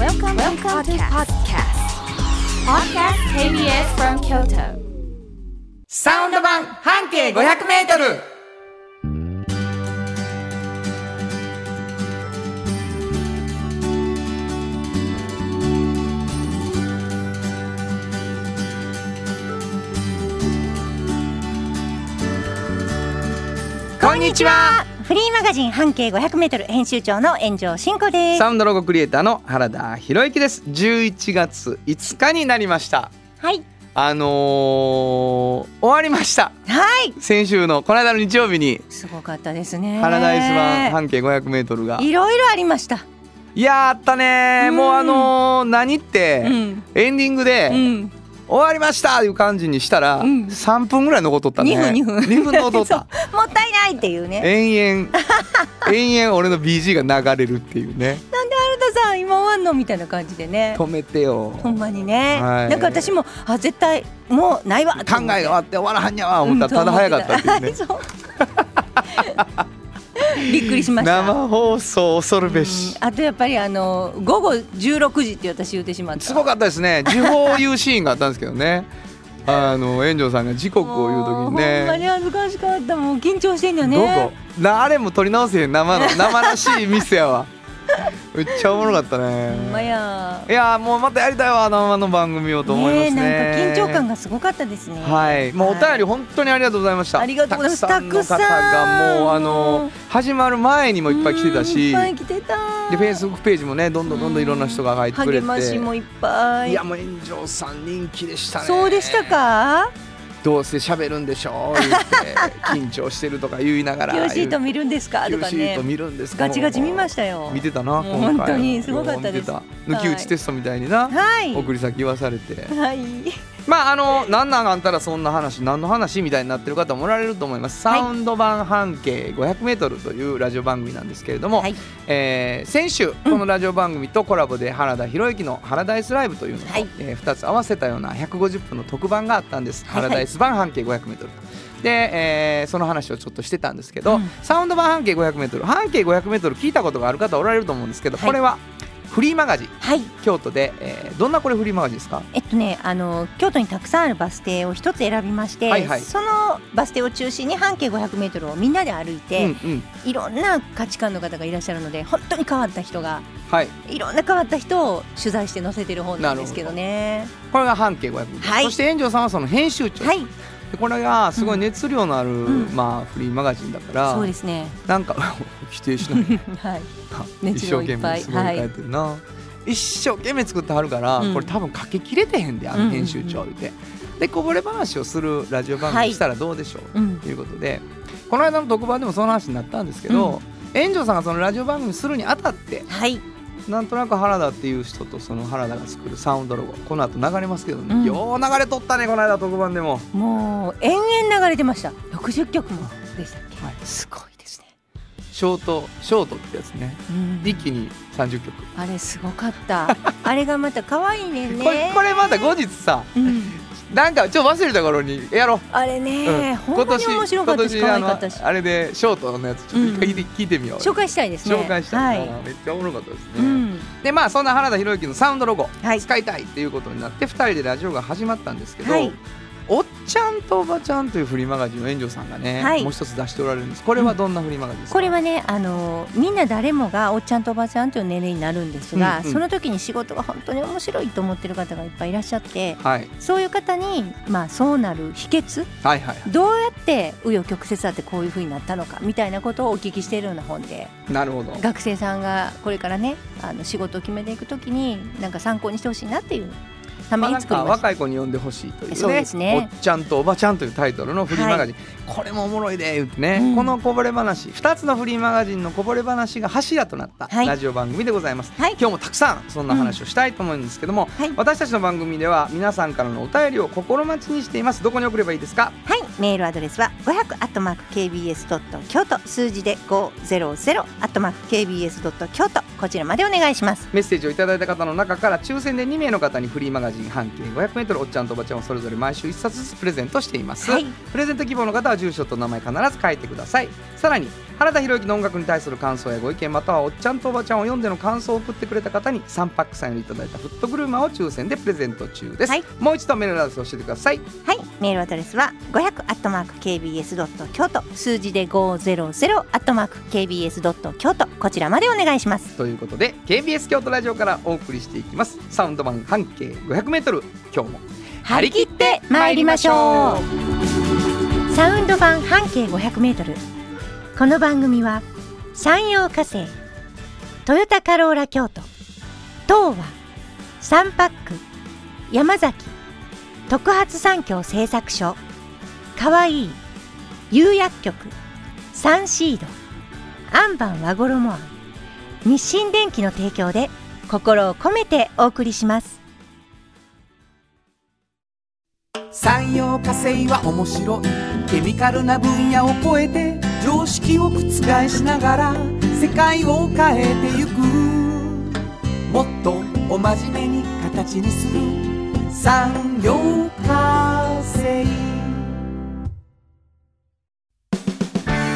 Welcome, Welcome to podcast. Podcast KBS from Kyoto. サウンド版半径500メートルこんにちはフリーマガジン半径500メートル編集長の炎上真子です。サウンドロゴクリエイターの原田博之です11月5日になりましたはい。あのー終わりましたはい。先週のこの間の日曜日にすごかったですね。パラダイス版半径500メートルがいろいろありました。いやーあったねもうあのー何って、うん。エンディングで、うん。終わりましたいう感じにしたら、うん。3分ぐらい残っとったね。2分2分。2分残っとった。もったいないっていうね。延々 延々俺の BG が流れるっていうね。なんで原田さん今終わんのみたいな感じでね。止めてよ。ほんまにね。はい。なんか私もあ絶対もうないわ。と考え。が終わって終わらはんやわ思ったらただ早かったっていうね びっくりしました。生放送恐るべうん。しあとやっぱりあの午後16時って私言ってしまった。すごかったですね。時報を言うシーンがあったんですけどね。あの炎上さんが時刻を言う時にもうほんまにね恥ずかしかった。もう緊張してんだよね。どこ？なあれも撮り直せへん。生の生らしいミスやわ めっちゃおもろかったね。や。いやーもうまたやりたいわ生の番組をと思いますね。ねえなんか緊張感がすごかったですね。はい、もうお便りは本当にありがとうございました。ありがとうございます。たくさんの方がもうあの始まる前にもいっぱい来てたし、いっぱい来てた。でフェイスブックページもねどんどんどんどんいろんな人が入ってくれて、励ましもいっぱい。いやもう炎上さん人気でしたね。そうでした。か？どうせ喋るんでしょう言って 緊張してるとか言いながら。Q シート見るんですか？とかね見るんですか？ガチガチ見ましたよ見てたな。本当にすごかったです抜き打ちテストみたいにな、はい。送り先言わされて。はい。まああの何なんあんたらそんな話何の話みたいになってる方もおられると思います、はい。サウンド版半径 500m というラジオ番組なんですけれども、はい。えー先週このラジオ番組とコラボで原田博之の「ハラダイスライブ」というのを、はい。え2つ合わせたような150分の特番があったんです、はい。はいハラダイス版半径 500m で、えーその話をちょっとしてたんですけど、うん。サウンド版半径 500m 半径 500m 聞いたことがある方おられると思うんですけど、はい。これはフリーマガジン。はい。京都で、えーどんなこれフリーマガジンですか？えっとねあの京都にたくさんあるバス停を一つ選びまして、はいはい。そのバス停を中心に半径500メートルをみんなで歩いて、うんうん。いろんな価値観の方がいらっしゃるので本当に変わった人がはい。いろんな変わった人を取材して載せてる本なんですけどね。これが半径 500m、はい。そして炎上さんはその編集長、はい、でこれがすごい熱量のある、ん。まあ、フリーマガジンだから、そうですね。なんか 否定しない。はい。一 生熱量いっぱい。懸命すごい書いてるな、一生懸命作ってはるから、うん。これ多分書ききれてへんであの編集長言って、でこぼれ話をするラジオ番組したらどうでしょう、うん。ということでこの間の特番でもその話になったんですけど、炎上さんがそのラジオ番組するにあたってはい。なんとなく原田っていう人とその原田が作るサウンドロゴこの後流れますけどね、うんよう流れとったねこの間特番でももう延々流れてました。60曲もでしたっけ？はいすごいですね。ショートショートってやつねうん一気に30曲、あれすごかった。あれがまた可愛いねんね。これこれまた後日さうん。なんかちょっと忘れた頃にやろう。あれね、うん。本当に面白かったし可愛かったし。あれでショートのやつちょっと一回聞いて,、聞いてみよう。紹介したいですね。紹介したい。な、はい。めっちゃおもろかったですね、うん。でまあそんな原田博之のサウンドロゴ、はい。使いたいっていうことになって2人でラジオが始まったんですけど、はいおっちゃんとおばちゃんというフリーマガジンを炎上さんがね、はい。もう一つ出しておられるんです。これはどんなフリーマガジンですか、これはねあのみんな誰もがおっちゃんとおばちゃんという年齢になるんですが、うんうん。その時に仕事が本当に面白いと思ってる方がいっぱいいらっしゃってはい、そういう方に、まあ、そうなる秘訣はいはいどうやって紆余曲折あってこういう風になったのかみたいなことをお聞きしているような本でなるほど。学生さんがこれからねあの仕事を決めていく時になんか参考にしてほしいなっていうために作りました。若い子に読んでほしいというね。そうですね。おっちゃんとおばちゃんというタイトルのフリーマガジン、これもおもろいで言ってね、うん。このこぼれ話。2つのフリーマガジンのこぼれ話が柱となったはい。ラジオ番組でございます、はい。今日もたくさんそんな話をしたいと思うんですけども、はい。私たちの番組では皆さんからのお便りを心待ちにしています。どこに送ればいいですか？はい、メールアドレスは500アットマーク KBS ドット京都数字で500アットマーク KBS ドット京都こちらまでお願いします。メッセージをいただいた方の中から抽選で2名の方にフリーマガジジン半径 500m おっちゃんとおばちゃんをそれぞれ毎週1冊ずつプレゼントしています、はい。プレゼント希望の方は住所と名前必ず書いてください。さらに原田博之の音楽に対する感想やご意見またはおっちゃんとおばちゃんを読んでの感想を送ってくれた方に3パックサインをいただいたフットグルーマーを抽選でプレゼント中です、はい。もう一度メールアドレスを教えてください。はい、メールアドレスは500アットマーク KBS ドット京都。数字で500アットマーク KBS ドット京都。こちらまでお願いします。ということで KBS 京都ラジオからお送りしていきます。サウンド版半径 500m 今日も張り切って参りましょう。サウンド版半径500メートル。この番組は山陽火星、トヨタカローラ京都、東和、サンパック、山崎、特発産業製作所、かわいい、釉薬局、サンシード、アンバン和衣あん、日清電機の提供で心を込めてお送りします。産業化成は面白い。ケミカルな分野を超えて常識を覆しながら世界を変えてゆくもっとお真面目に形にする産業化成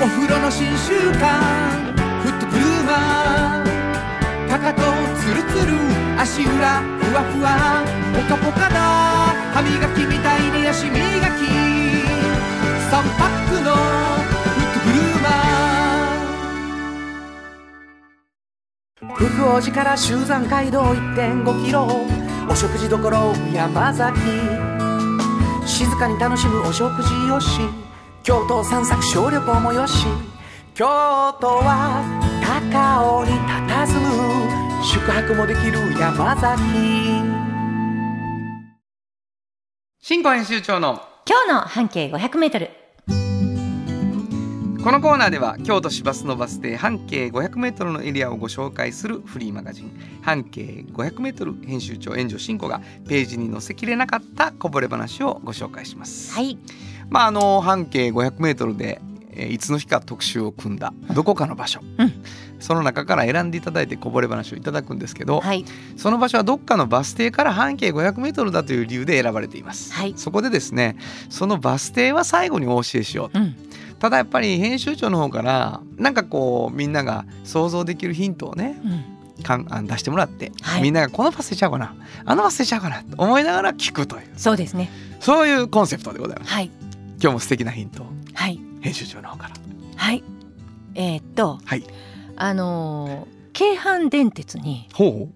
お風呂の新習慣フットグルーマーかかとツルツル足裏ふわふわポカポカだ。歯磨きみたいに足磨き3パックのフットグルーマー。福王寺から集山街道1.5キロお食事処山崎。静かに楽しむお食事よし。京都散策小旅行もよし。京都は高尾に佇む。宿泊もできる山崎。新庫編集長の今日の半径500メートル。このコーナーでは京都市バスのバス停半径 500m のエリアをご紹介するフリーマガジン半径 500m 編集長援助進行がページに載せきれなかったこぼれ話をご紹介します。はい。まああの半径 500m でえーいつの日か特集を組んだどこかの場所、うんその中から選んでいただいてこぼれ話をいただくんですけど、はい。その場所はどっかのバス停から半径 500m だという理由で選ばれています、はいそこでですねそのバス停は最後にお教えしようとうん。ただやっぱり編集長の方からなんかこうみんなが想像できるヒントをねうん。かんあ出してもらって、はいみんながこのバス停ちゃうかなあのバス停ちゃうかなと思いながら聞くというそうですね。そういうコンセプトでございますはい。今日も素敵なヒントをはい。編集長の方からはい。えーっと。はい。あのー京阪電鉄にほ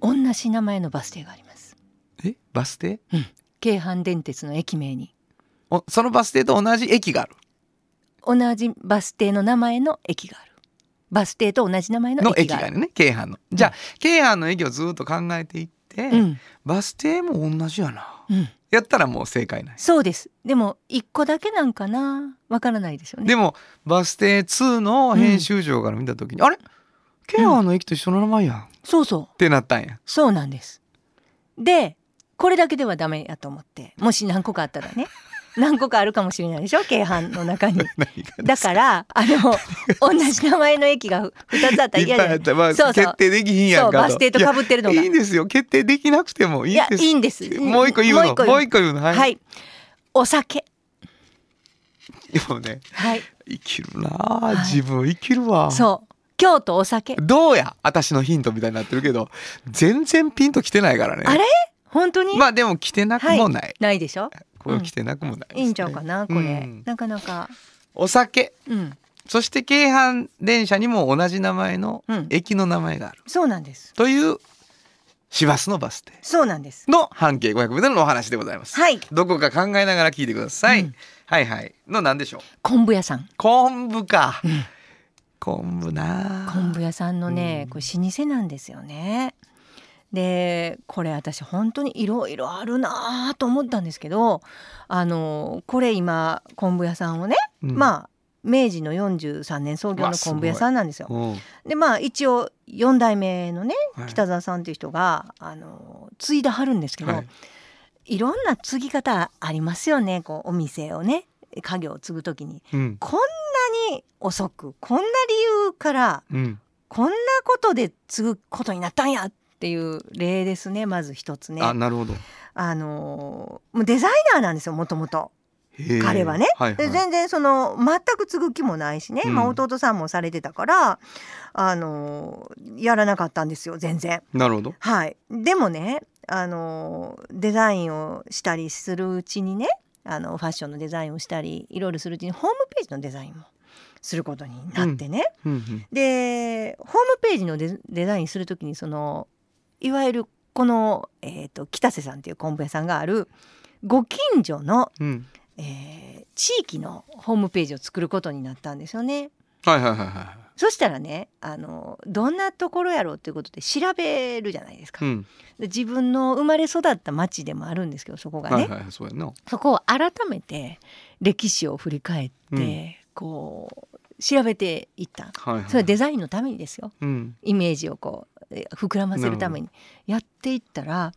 同じ名前のバス停があります。うえ？バス停？京阪電鉄の駅名におそのバス停と同じ駅がある同じバス停の名前の駅がある。バス停と同じ名前のの駅がある。駅があるね京阪のじゃあ京阪の駅をずっと考えていって、うん。バス停も同じやなうん。やったらもう正解ないそうです。でも一個だけなんかな？わからないですよね。でもバス停2の編集長から見た時に、あれ？京阪の駅と一緒の名前やん、っそうそう。てなったんやそうなんです。で、これだけではダメやと思って、もし何個かあったらね、何個かあるかもしれないでしょ、京阪の中に。だから、あの、同じ名前の駅が2つあったら嫌じゃないそうそう。決定できひんやんかと。そうバス停と被ってるのが。いやいいんですよ。決定できなくてもいいんです。いいんです。もう一個言うの？もう一個言う。の？はい、はい。お酒。でもねはい。生きるなあ、はい。自分生きるわ。そう。京都お酒。どうや？私のヒントみたいになってるけど全然ピンときてないからね。あれ？本当に？まあでも来てなくもない、ないでしょ？これ来てなくもないね、いいんちゃうかな、これ。うんなかなか。お酒うん。そして京阪電車にも同じ名前のうん駅の名前があるそうなんです。という市バスのバス停そうなんです。の半径 500m のお話でございます、はい。どこか考えながら聞いてください、うんはいはいの何でしょう？昆布屋さん。昆布か、うん昆布なあ昆布屋さんのね、うんこれ老舗なんですよね。でこれ私本当にいろいろあるなと思ったんですけどあのこれ今昆布屋さんをね、うん。まあ明治の43年創業の昆布屋さんなんですよ。うん。でまあ一応4代目のねはい。北沢さんっていう人があの継いではるんですけど、はい。い、ろんな継ぎ方ありますよねこうお店をね家業を継ぐ時に。うん。こんなに遅くこんな理由からうん。こんなことで継ぐことになったんやっっていう例ですねまず一つね。あなるほど。あのーもうデザイナーなんですよもともと彼はね、はいはい。で全然その全く継ぐ気もないしね、うん。まあ、弟さんもされてたから、あのーやらなかったんですよ全然。なるほど。はい、でもね、あのーデザインをしたりするうちにねあのファッションのデザインをしたりいろいろするうちにホームページのデザインもすることになってね、うん。うんでホームページのデデザインする時にそのいわゆるこの、えー、と北瀬さんっていう昆布屋さんがあるご近所の、うん。えー地域のホームページを作ることになったんですよね。はいはいはいはそしたらねあのどんなところやろうっていうことで調べるじゃないですか。いうん。で自分の生まれ育った町でもあるんですけどそこがね、はいはいはいそそこを改めて歴史を振り返って、うん。こう調べていった。はいはいそれはデザインのためにですよ。うん。イメージをこうえ膨らませるためにやっていったら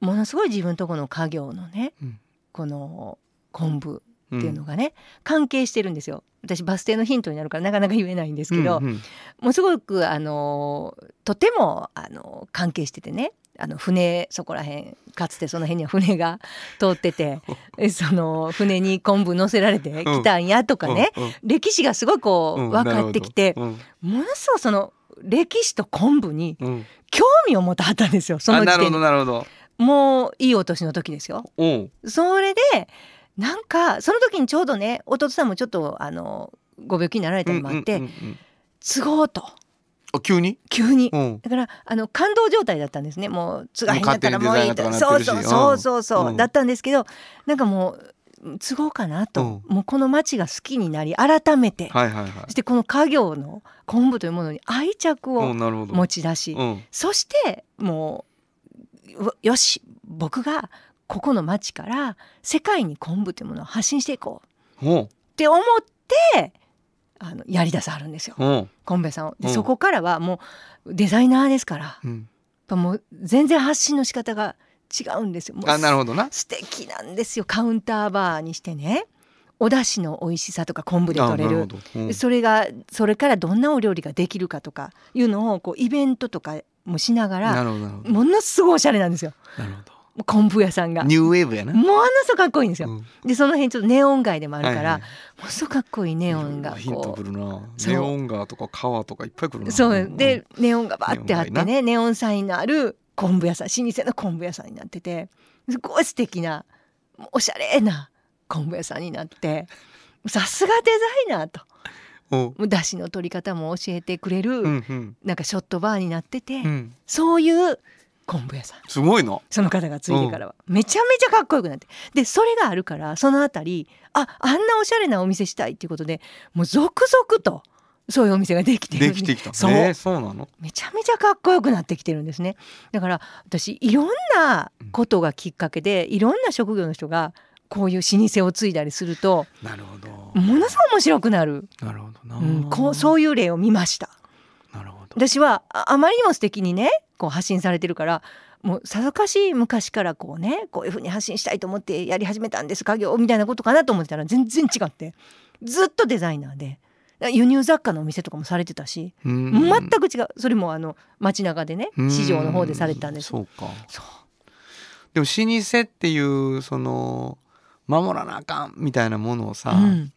ものすごい自分とこの家業のね、うん。この昆布っっていうのがね、関係してるんですよ。私バス停のヒントになるからなかなか言えないんですけど、うんうん。もうすごくあのとてもあの関係しててねあの船そこら辺かつてその辺には船が 通っててえその船に昆布乗せられてきたんやとかね、うんうん。歴史がすごいこううん。分かってきて、ものすごいその歴史と昆布に興味を持ったはったんですよそのあなるほ時点なるほど。もういいお年の時ですよ。それでなんかその時にちょうどね弟さんもちょっとあのご病気になられたりもあって、都合と。あ急に？急に。う。んだからあの感動状態だったんですね。もうつがへんだったらもういいと。そうそうそうそうそう、うん。だったんですけどなんかもう都合かなと、もうこの町が好きになり改めて、はいはいはい。そしてこの家業の昆布というものに愛着を持ち出し、うん。そしてもううよし僕がここの町から世界に昆布というものを発信していこう。って思ってあのやりださはるんですよ。昆布屋さんを。でうん。そこからはもうデザイナーですから。うん。ぱもう全然発信の仕方が違うんですよ。もうあなるほどな。素敵なんですよ。カウンターバーにしてね。お出汁の美味しさとか昆布で取れる。うん。でそれがそれからどんなお料理ができるかとかいうのをこうイベントとかもしながならるほどなるほど。ものすごいおしゃれなんですよ。なるほど。昆布屋さんが。ニューウェーブやな。ものすごくかっこいいんですよ。うん。でその辺ちょっとネオン街でもあるから、はいはい。ものすごくかっこいいネオンがヒントるな。ネオン川とか川とかいっぱい来るうな。そう。でネオンがバーってあってねネオンサインのある昆布屋さん老舗の昆布屋さんになっててすごい素敵なおしゃれな昆布屋さんになってさすがデザイナーと。お。うもう出汁の取り方も教えてくれる、うんうん。なんかショットバーになってて、うん。そういう昆布屋さん。すごいなその方がついてからは。めちゃめちゃかっこよくなって。でそれがあるからそのあたりああんなおしゃれなお店したいっていうことでもう続々とそういうお店ができてで。きてきた。そう、えーそうなの？めちゃめちゃかっこよくなってきてるんですね。だから私いろんなことがきっかけでいろんな職業の人がこういう老舗を継いだりするとなるほど。ものすごい面白くなる、なるほどな。うん、こうそういう例を見ました。なるほど。私はああまりにも素敵にねこう発信されてるからもうさぞかし昔からこうねこういうふうに発信したいと思ってやり始めたんです家業みたいなことかなと思ってたら全然違って。ずっとデザイナーで輸入雑貨のお店とかもされてたしうん。全く違う。それもあの街中でね市場の方でされてたんです。そうか。そう。でも老舗っていうその守らなあかんみたいなものをさ、うん。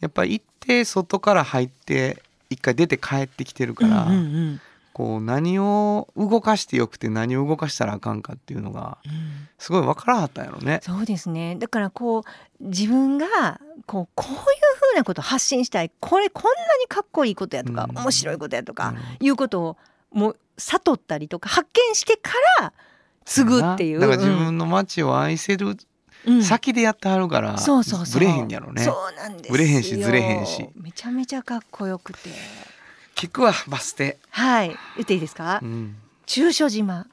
やっぱり一定外から入って一回出て帰ってきてるから、うんうんうんこう何を動かしてよくて何を動かしたらあかんかっていうのがうん。すごい分からはったんやろね。そうですね。だからこう自分がこうこういうふうなことを発信したい。これこんなにかっこいいことやとか、うん。面白いことやとか、いうことをもう悟ったりとか発見してから継ぐっていう。だから自分の街を愛せるうん。先でやってはるから、そうそうそう。ブレへんやろね。そうなんですよ。ブレへんしずれへんし。めちゃめちゃかっこよくて聞くわバス停。はい言っていいですか、うん。中所島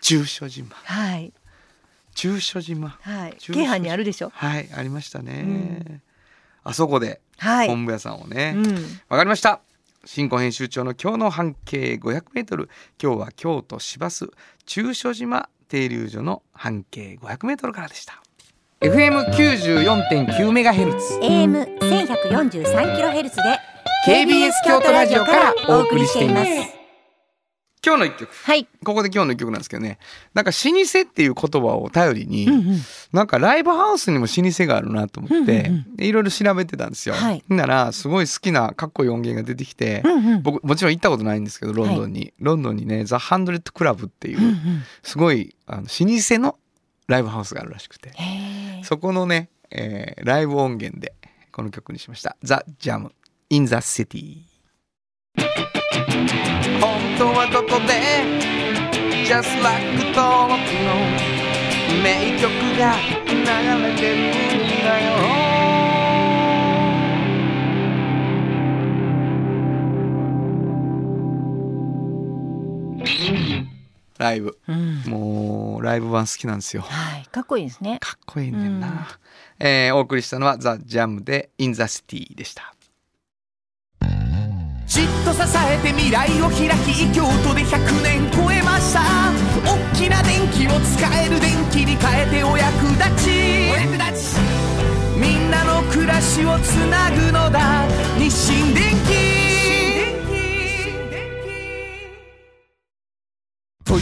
中所島。はい中所島。はい京阪にあるでしょ？はいありましたね。うんあそこではい、昆布屋さんをね。うんわかりました。新庫編集長の今日の半径500メートル。今日は京都市バス中所島停留所の半径500メートルからでした。FM 94.9メガヘルツ。AM 1143キロヘルツで KBS 京都ラジオからお送りしています今日の一曲はい。ここで今日の一曲なんですけどねなんか老舗っていう言葉を頼りに、うんうん。なんかライブハウスにも老舗があるなと思って、うんうんでいろいろ調べてたんですよ。はいならすごい好きなかっこいい音源が出てきて、うんうん。僕もちろん行ったことないんですけどロンドンに、ロンドンにねザ・ハンドレッド・クラブっていう、うんうん。すごいあの老舗のライブハウスがあるらしくて、へえ。そこのね、えーライブ音源でこの曲にしました「ザ・ジャム・イン・ザ・シティ」本当はここで？Just like 登録の名曲が流れてるんだよ。ライブ。うん。もうライブ版好きなんですよ。はい。かっこいいですね。かっこいいねんな、えーお送りしたのはザ・ジャムで In the City でした。じっと支えて未来を開き京都で100年超えました。大きな電気を使える電気に変えてお役立ち。お役立ち。みんなの暮らしをつなぐのだ。日清電気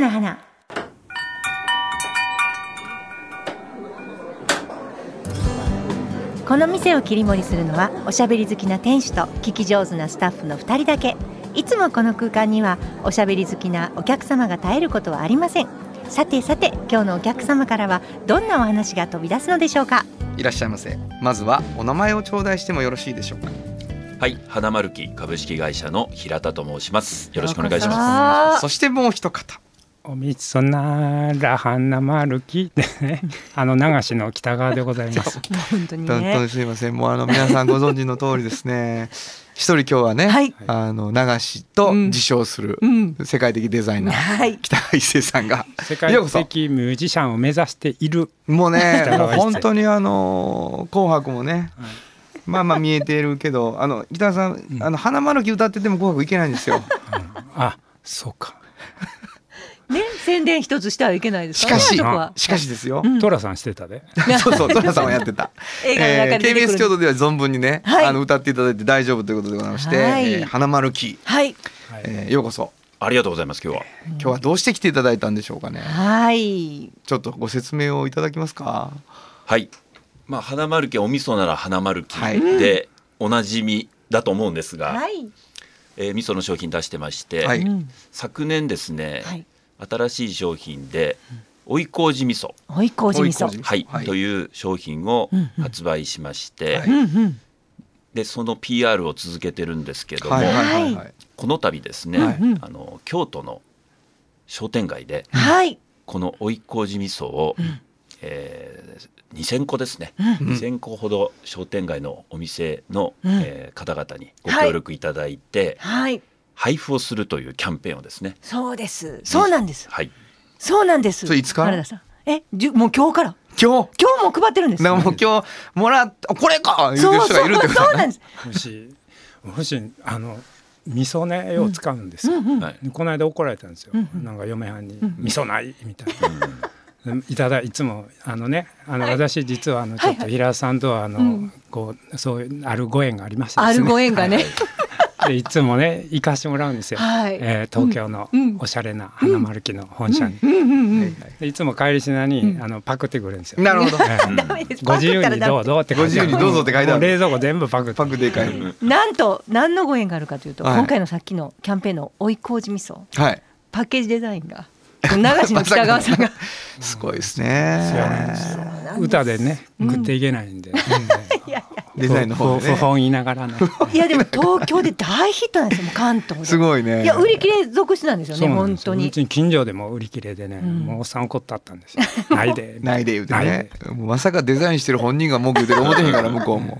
小さな花。この店を切り盛りするのはおしゃべり好きな店主と聞き上手なスタッフの2人だけ。いつもこの空間にはおしゃべり好きなお客様が絶えることはありません。さてさて今日のお客様からはどんなお話が飛び出すのでしょうか？いらっしゃいませ。まずはお名前を頂戴してもよろしいでしょうか？はい、花丸木株式会社の平田と申します。よろしくお願いしまあーそしてもう一方おみそなら花丸きでね、あの流しの北側でございます。本当に本当ねにすいません。もうあの皆さんご存知の通りですね。一人今日はね、はい。あの流しと自称するうん。世界的デザイナー、はい。北川一生さんが。世界ようこそ。的ミュージシャンを目指している。もうねもう本当にあの「紅白」もね、まあまあ見えてるけどあの北川さん、あの花丸木歌ってても「紅白」いけないんですよ。あ、そうか。ね宣伝一つしてはいけないですしかし。からねあそこはしかしですよ、トラさんしてたで。そうそうトラさんはやってた。映画の中で出てくる。KBS 京都では存分にね、はい。あの歌っていただいて大丈夫ということでございまして、はい。えー花丸木、はい。えーようこそ。す。ありがとうございます。今日は。今日はどうして来ていただいたんでしょうかね。はい。ちょっとご説明をいただけますか？はい。まあ花丸木お味噌なら花丸木はい。でおなじみだと思うんですが、はい。えー味噌の商品出してまして、はい。うん。昨年ですね、はい新しい商品で追い麹味噌、追い麹味噌。追い麹はい、はい。という商品をうんうん発売しまして、はいうん。うんでその PR を続けてるんですけども、はい。はい。はい。はい。この度ですね、はい。あの京都の商店街ではい。この追い麹味噌を、えー2,000個ですね、2,000個ほど商店街のお店の、うん。えー方々にご協力いただいて、はい配布をするというキャンペーンをですね。そうです。そうなんです。はい。そうなんです。それいつから？原田さん。えじゅもう今日から？今日？今日も配ってるんですもう今日もらっこれか！言うてそう。そうる人がいるってことだね。そうなんです。もし、もし、あの。味噌ねを使うんですよ、はい。でこの間怒られたんですよ、なんか嫁はんに「味噌ない」みたいな、でいただいつもあのねあの、私実はあのちょっと平田さんとはあの、こうそういうあるご縁がありましてですね。あるご縁がねでいつもね行かしてもらうんですよ、はい。えー東京のうん。おしゃれな花丸木の本社に、い。つも帰りしなに、あのパクってくるんですよ。なるほど。えー。ダメです。ご自由にどうぞって書いてある。ご自由にどうぞって書いてある。冷蔵庫全部パクって。パクでかいなんと何のご縁があるかというと、はい。今回のさっきのキャンペーンの追い麹味噌。はい。パッケージデザインが流しの北川さんが。すごいですね。ですよ。歌でね食っていけないんで、いやいやデザインの方でね。不不本言いながらね。いやでも東京で大ヒットなんですよもう関東で。すごいね。いや売り切れ続出なんですよね本当に。ちに近所でも売り切れでね、ん。もうおっさん怒ったったんですよ。ないで。ないで言うてないねもうまさかデザインしてる本人が文句言うてる思ってへんから向こうも。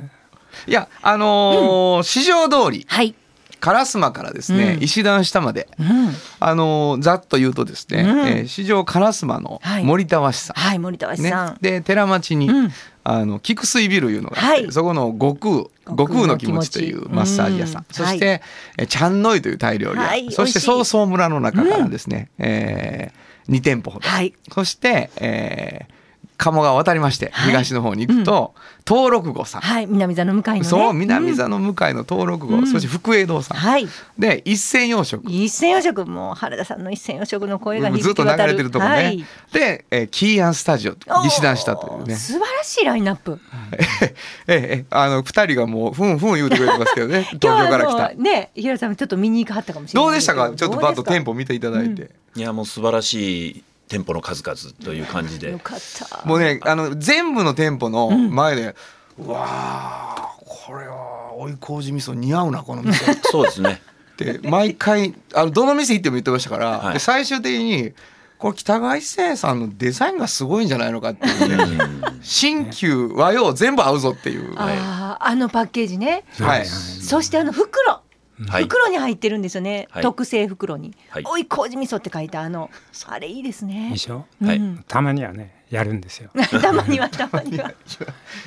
いやあのー市場通り。はい烏丸からですね、うん。石段下までうん。あのーざっと言うとですね、うん。えー市場烏丸のはい。森田和紙さん、はい森田和紙ねさん、で寺町に、うん。あの菊水ビルいうのがあって、はい。そこの悟空悟空の気持ちというマッサージ屋さん、うん。そして、えちゃんのいというタイ料理屋、はいそして美味しい。曹操村の中からですね、えー、2店舗ほど、はい。そして、えー鴨川渡りましてはい。東の方に行くと、登録号さん、はい。南座の向かいのね。そう南座の向かいの登録号、うん。そして福栄堂さん、はい。で一銭洋食一銭洋食もう原田さんの一銭洋食の声が響ずっと流れてるとこね、はい。で、えーキーアンスタジオ西段下というね。素晴らしいラインナップ。ええええあの二人がもうふんふん言うてくれてますけどね。東京から来た。ね平田さんもちょっと見に行かはったかもしれないど。うでしたか？ちょっとバッと店舗舗見ていただいて、いやもう素晴らしい店舗の数々という感じで。よかった。もうねあの全部の店舗の前で、うわあこれは追い麹味噌似合うなこの店。っ そうですね。て毎回あのどの店行っても言ってましたから、はい。で最終的にこれ北川一生さんのデザインがすごいんじゃないのかっていうね。新旧和洋全部合うぞっていう、はあーあのパッケージね。い、そしてあの袋はい。袋に入ってるんですよね、はい。特製袋に。はい「おい麹味噌」って書いたあの。あれいいですね。でしょ？はい。うんたまにはねやるんですよ。たまにはたまには。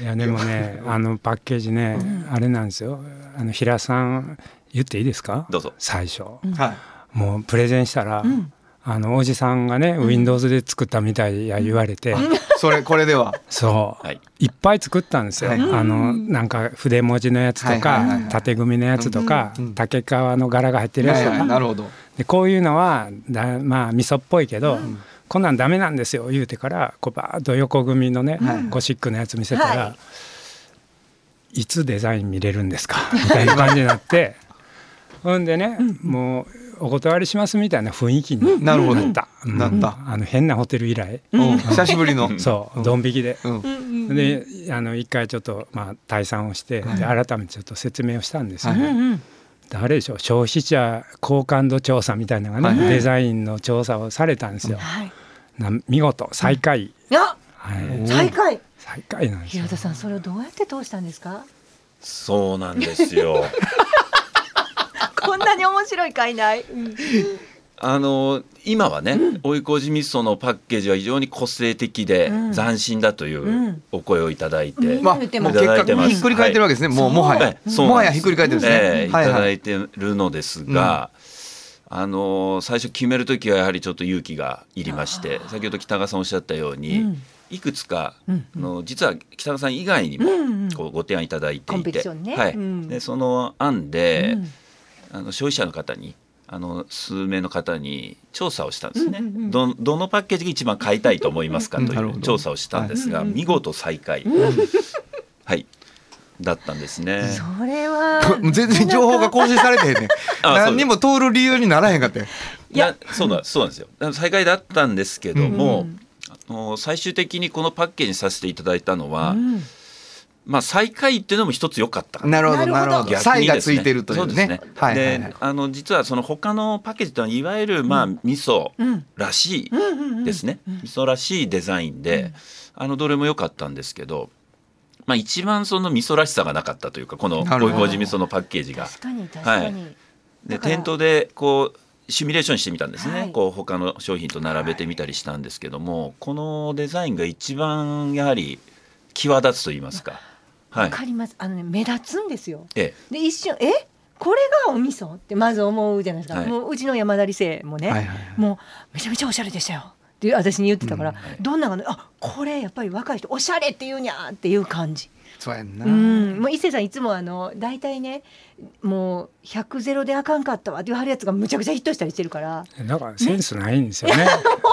いやでもね あのパッケージね、あれなんですよ。あの平さん言っていいですか？どうぞ。最初、はい。もうプレゼンしたら、あのおじさんがね、Windows で作ったみたいや言われて、それこれでは。そう、はい。い、っぱい作ったんですよ、はい。あのなんか筆文字のやつとか、はいはいはいはい。縦組みのやつとか、竹皮の柄が入ってるやつとか、はいはいなるほど。でこういうのはだまあ味噌っぽいけど、こんなんダメなんですよ言うてからこうバーッと横組みのね、ゴシックのやつ見せたら、、はい。つデザイン見れるんですか？みたいな感じになって。ほんでね、もうお断りしますみたいな雰囲気になるほどなった、うん。なった。あの変なホテル以来、うん。久しぶりの。そう。ドン引きで。うん。であの一回ちょっとまあ退散をして、で改めてちょっと説明をしたんですよ、はいうんうんであれでしょ消費者好感度調査みたいなのがね、はいデザインの調査をされたんですよ、はい。な見事最下位、あはい、最下位。最下位なんですよ。平田さんそれをどうやって通したんですか？そうなんですよ こんなに面白い会ない、うん。あの今はね、追い麹味噌のパッケージは非常に個性的でうん。斬新だというお声をいただいて、うんまあ、言うてます。もう結いただいてます。果ひっくり返ってるわけですね、もうもはや、もはやひっくり返ってるんですね、ええいはいはい。ただいてるのですが、あの最初決める時はやはりちょっと勇気がいりまして先ほど北川さんおっしゃったように、うん。いくつか、うん。あの実は北川さん以外にもうんうん。こうご提案いただいてコンペいて、ティションね。はい。うん。でその案で、うんあの消費者の方にあの数名の方に調査をしたんですね、うんうんうん。どどのパッケージが一番買いたいと思いますかという調査をしたんですが、はい。見事最下位、はい。だったんですね。それは 全然情報が更新されてへんねあ何にも通る理由にならへんかって。いやそうだそうなんですよ。最下位だったんですけども、うん。あの最終的にこのパッケージにさせていただいたのは、うんまあ最下位っていうのも一つ良かった。かなるほどななるほど。るほど。差異がついてるというね。そうですね。はいはいはい。で、あの実はその他のパッケージというのはいわゆるまあ味噌うんらしいうん。うんうんですね。味噌らしいデザインで、あのどれも良かったんですけど、まあ一番その味噌らしさがなかったというかこのなるほど。追い麹味噌のパッケージが。確かに確かに、で店頭でこうシミュレーションしてみたんですね、はい。こう他の商品と並べてみたりしたんですけども、このデザインが一番やはり際立つと言いますか、はいわかります。あのね目立つんですよ。ええ、で一瞬え？これがお味噌？ってまず思うじゃないですか、はい。もううちの山田理生もね、はいはいはい。もうめちゃめちゃおしゃれでしたよ。って私に言ってたから、どんながねあこれやっぱり若い人おしゃれって言うにゃーっていう感じ。そうやんな、うん。もう伊勢さんいつもあの大体ねもう100ゼロであかんかったわって言われるやつがむちゃくちゃヒットしたりしてるから。だからセンスないんですよね、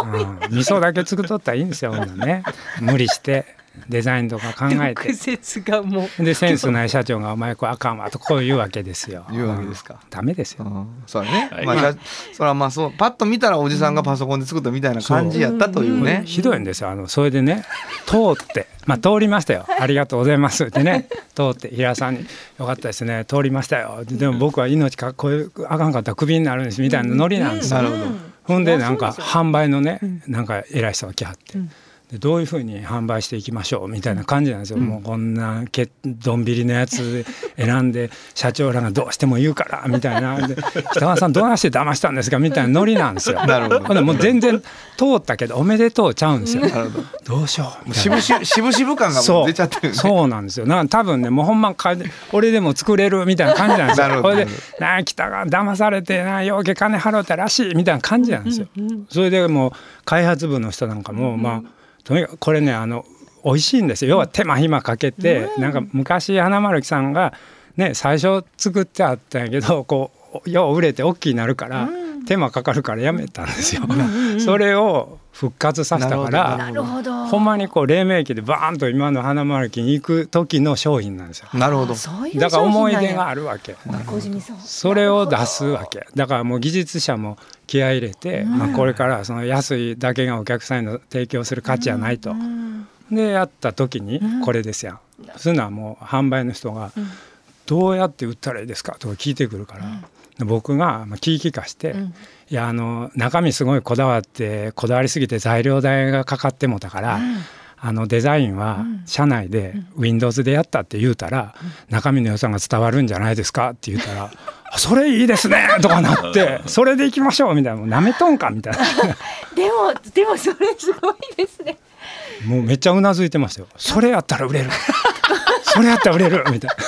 うん、味噌だけ作っとったらいいんですよほんならね。無理してデザインとか考えて。毒舌がもう。でセンスない社長が「お前これあかんわ」とこう言うわけですよ。言うわけですか。ダメですよ。うん。そうだね、はい。まあ、それはまあそうパッと見たらおじさんがパソコンで作ったみたいな感じやったというね、ひどいんですよ。あのそれでね通って。まあ通りましたよ。ありがとうございますってね。通って。平井さんに「よかったですね。通りましたよ」でも僕は命かこういうあかんかったらクビになるんですみたいなノリなんですよ。なるほど。ほんでなんか販売のねなんか偉い人が来はって。でどういうふうに販売していきましょうみたいな感じなんですよ、もうこんなけどんびりのやつ 選んで社長らがどうしても言うからみたいなで北川さんどうして騙したんですかみたいなノリなんですよ。なるほどほんでもう全然通ったけどおめでとうちゃうんですよ。どどうしようみたいな渋々渋々感がもう出ちゃってるよねそうなんですよ。なんか多分ねもうほんまか俺でも作れるみたいな感じなんですよ。これでなあ北が騙されてなようけ金払ったらしいみたいな感じなんですよ。それでもう開発部の人なんかも、まあとにかくこれねあの美味しいんですよ。要は手間暇かけて、なんか昔花丸木さんがね最初作ってあったんやけどこうよう売れて大きいになるから、手間かかるからやめたんですよ。それを復活させたから。ななるほんまにこう黎明期でバーンと今の花丸木に行く時の商品なんですよ。なるほどそういうだから思い出あがあるわけ。小島さんそれを出すわけ。だからもう技術者も気合い入れて、まあこれからはその安いだけがお客さんへの提供する価値はないと。でやった時にこれですやん。そういうのはもう販売の人がどうやって売ったらいいですかとか聞いてくるから。で僕がまあ聞き聞かして、いやあの中身すごいこだわってこだわりすぎて材料代がかかってもたから、あのデザインは社内で Windows でやったって言うたら、中身の良さが伝わるんじゃないですか？って言ったら「あそれいいですね! 」とかなって「それでいきましょう」みたいな「もうなめとんか」みたいな。でもでもそれすごいですね。もうめっちゃうなずいてましたよ「それやったら売れる。それやったら売れる」みたいな。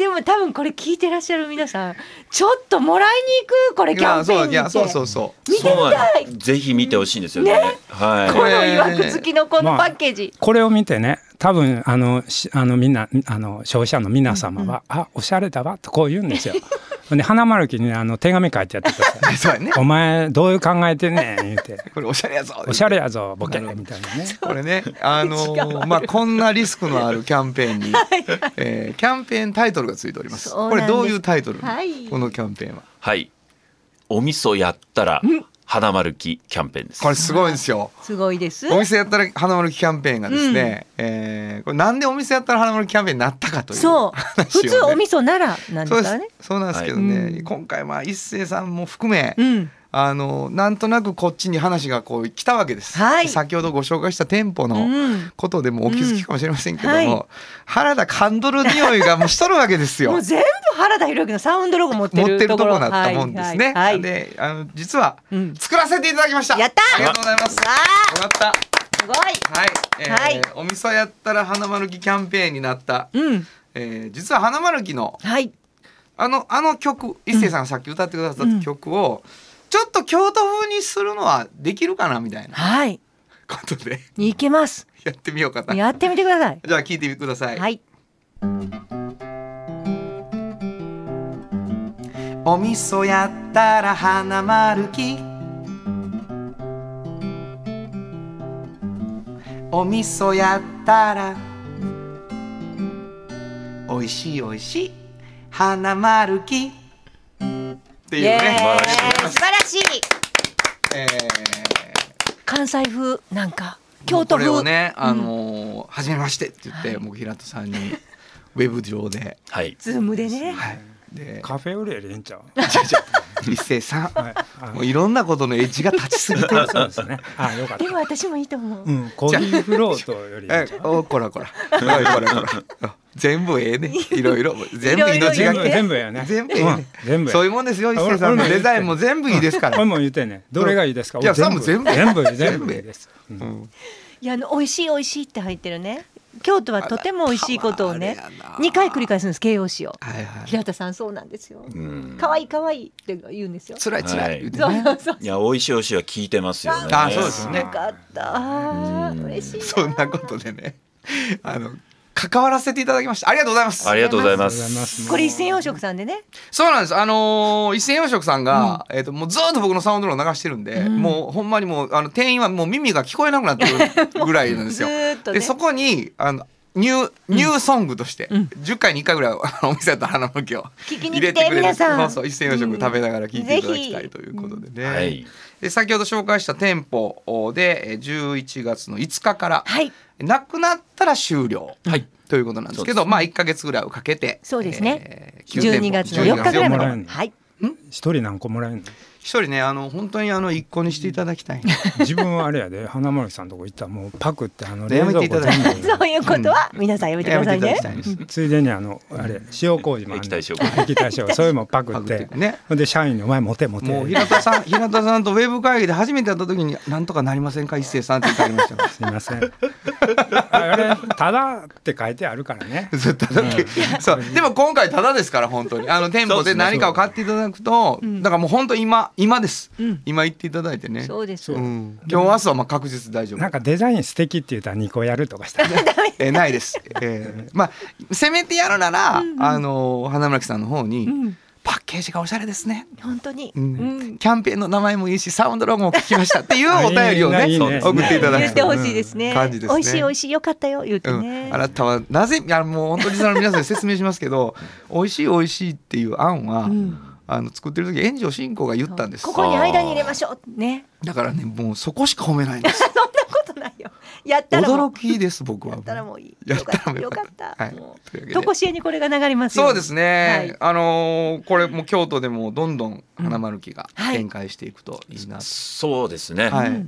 でも多分これ聞いてらっしゃる皆さんちょっともらいに行く？これいキャンペーン見て。やそういやそうそうそう。見てみそうたいぜひ見てほしいんですよね。はい。このいわくつきのこのパッケージ、これを見てね多分あのしあのみんなあの消費者の皆様は「あおしゃれだわ」とこう言うんですよ。で花丸木にあの手紙書いてやってください。そうやね。お前どういう考えてんねん 言うて。これおしゃれやぞおしゃれやぞボケ。みたいなね。これねあのーまあこんなリスクのあるキャンペーンに、えーキャンペーンタイトルがついております。これどういうタイトル、はい。このキャンペーンは。はい。お味噌やったら花丸木キャンペーンです。これすごいですよ。すごいです。お店やったら花丸木キャンペーンがですね、えーこれなんでお店やったら花丸木キャンペーンになったかというそう。話をね。普通お味噌ならなんでそうです。すからねそうなんですけどね、はい。今回まあ一斉さんも含め、うん。あのなんとなくこっちに話がこう来たわけです、はい。先ほどご紹介した店舗うのん。ことでもお気づきかもしれませんけども、うん。はい。原田カンドル匂いがもうしとるわけですよ。もう全部原田裕之のサウンドロゴ持ってるところ。ろだったもんですね、はいであの実はうん。作らせていただきました、やったありがとうございます。わよかった。あすごい。はい、えーはい。お味噌やったら花丸木キャンペーンになった、うん。えー実は花丸木のはい。あのあの曲一星さんがさっき歌ってくださった曲を、ちょっと京都風にするのはできるかなみたいな。はい。ことで。いけます。やってみようかな。やってみてください。じゃあ聞いてみてください。はいお味噌やったら花丸き。お味噌やったらおいしいおいしい花丸き。っていうね。素晴らしい。え関西風なんかー京都風。これをね、あのー初めましてって言って、もう平田さんにウェブ上で、はい。ズームでね。はい、で、カフェオレでいいんちゃう？一星さん、はい。あ もういろんなことのエッジが立ちすぎてる。そうですね。あ、よかったで。も私もいいと思ううん、コーヒーフロートよりいいんえちゃう？おこらこら、こらこら、全部ええね、いろいろ、全部命が全部け。全部やね。全部ええねうん全部や。そういうもんですよ、一星さんのデザインも全部いいですから。これも言ってね。どれがいいですか？いや俺多分全部全部全全部部いいです。うんうんいやあの美味しい美味しいって入ってるね京都はとても美味しいことをねあらあれやな。2回繰り返すんです形容詞を。はいはい。平田さんそうなんですよ。うん。可愛い可愛いって言うんですよ。つらい。つらい。言うてそう。いや、美味しい美味しいは聞いてますよね。あそうですね。よかった嬉しいな。そんなことでね、あの関わらせていただきました。ありがとうございます。ありがとうございます。す。これ一銭洋食さんでね。そうなんです。あのー一銭洋食さんが、えっ、ともうずっと僕のサウンドロー流してるんで、もうほんまにもうあの店員はもう耳が聞こえなくなってるぐらいなんですよ。ずーっとね。でそこにあのニューニューソングとして、10回に1回ぐらいあのお店だった花巻を聞きに来て入れてくれる皆さん。そうそう一銭洋食食べながら聞いていただきたいということでね、はいで先ほど紹介した店舗でえー11月の5日から、はい。なくなったら終了、はい。ということなんですけどまあ1か月ぐらいをかけてそうですね。えー旧店舗12月の4日ぐらいまで。はい。一人何個もらえんの？一人ねあの本当にあの一個にしていただきたい。自分はあれやで花丸さんとこ行ったらもうパクってあのやめていただきたい全部。そういうことは？皆さんやめてくださいね。ていただきたいです。ついでにあのあれ塩麹も液体塩麹。液体塩。麹それもパクっパクっててねで社員に「お前持て持て」もう平田さん平田さんとウェブ会議で初めて会った時に「なんとかなりませんか？一斉さん」って言ってありましたからすいませんあれ「ただ」って書いてあるからね。ずっとだって、そう。でも今回ただですから本当に。あの店舗で何かを買っていただくと、だからもう本当今今です、今言っていただいてね。そうですうん、今日明日はまあ確実大丈夫。なんかデザイン素敵って言ったら2個やるとかしたら。えーないです、えーまあせめてやるなら、あの花村木さんの方に、パッケージがおしゃれですね、本当に。うん。うん。キャンペーンの名前もいいしサウンドロゴも聞きましたっていうお便りをねいいね送っていただく。言ってほしいですね。感じですね。美味しい美味しいよかったよ言ってうねん、あなたはなぜいやもう本当にその皆さんに説明しますけど 美味しい美味しいっていう案は、あの作ってる時炎上進行が言ったんです。ここに間に入れましょうね。だからねもうそこしか褒めないんです。そんなことないよ。やったらもう。驚きです僕は。やったらもういい。やったらもうよかった。はい。とこしえにこれが流れますよ。そうですね、はい。あのーこれもう京都でもどんどん花丸木がはい。展開していくといいなと、そうですね、はい、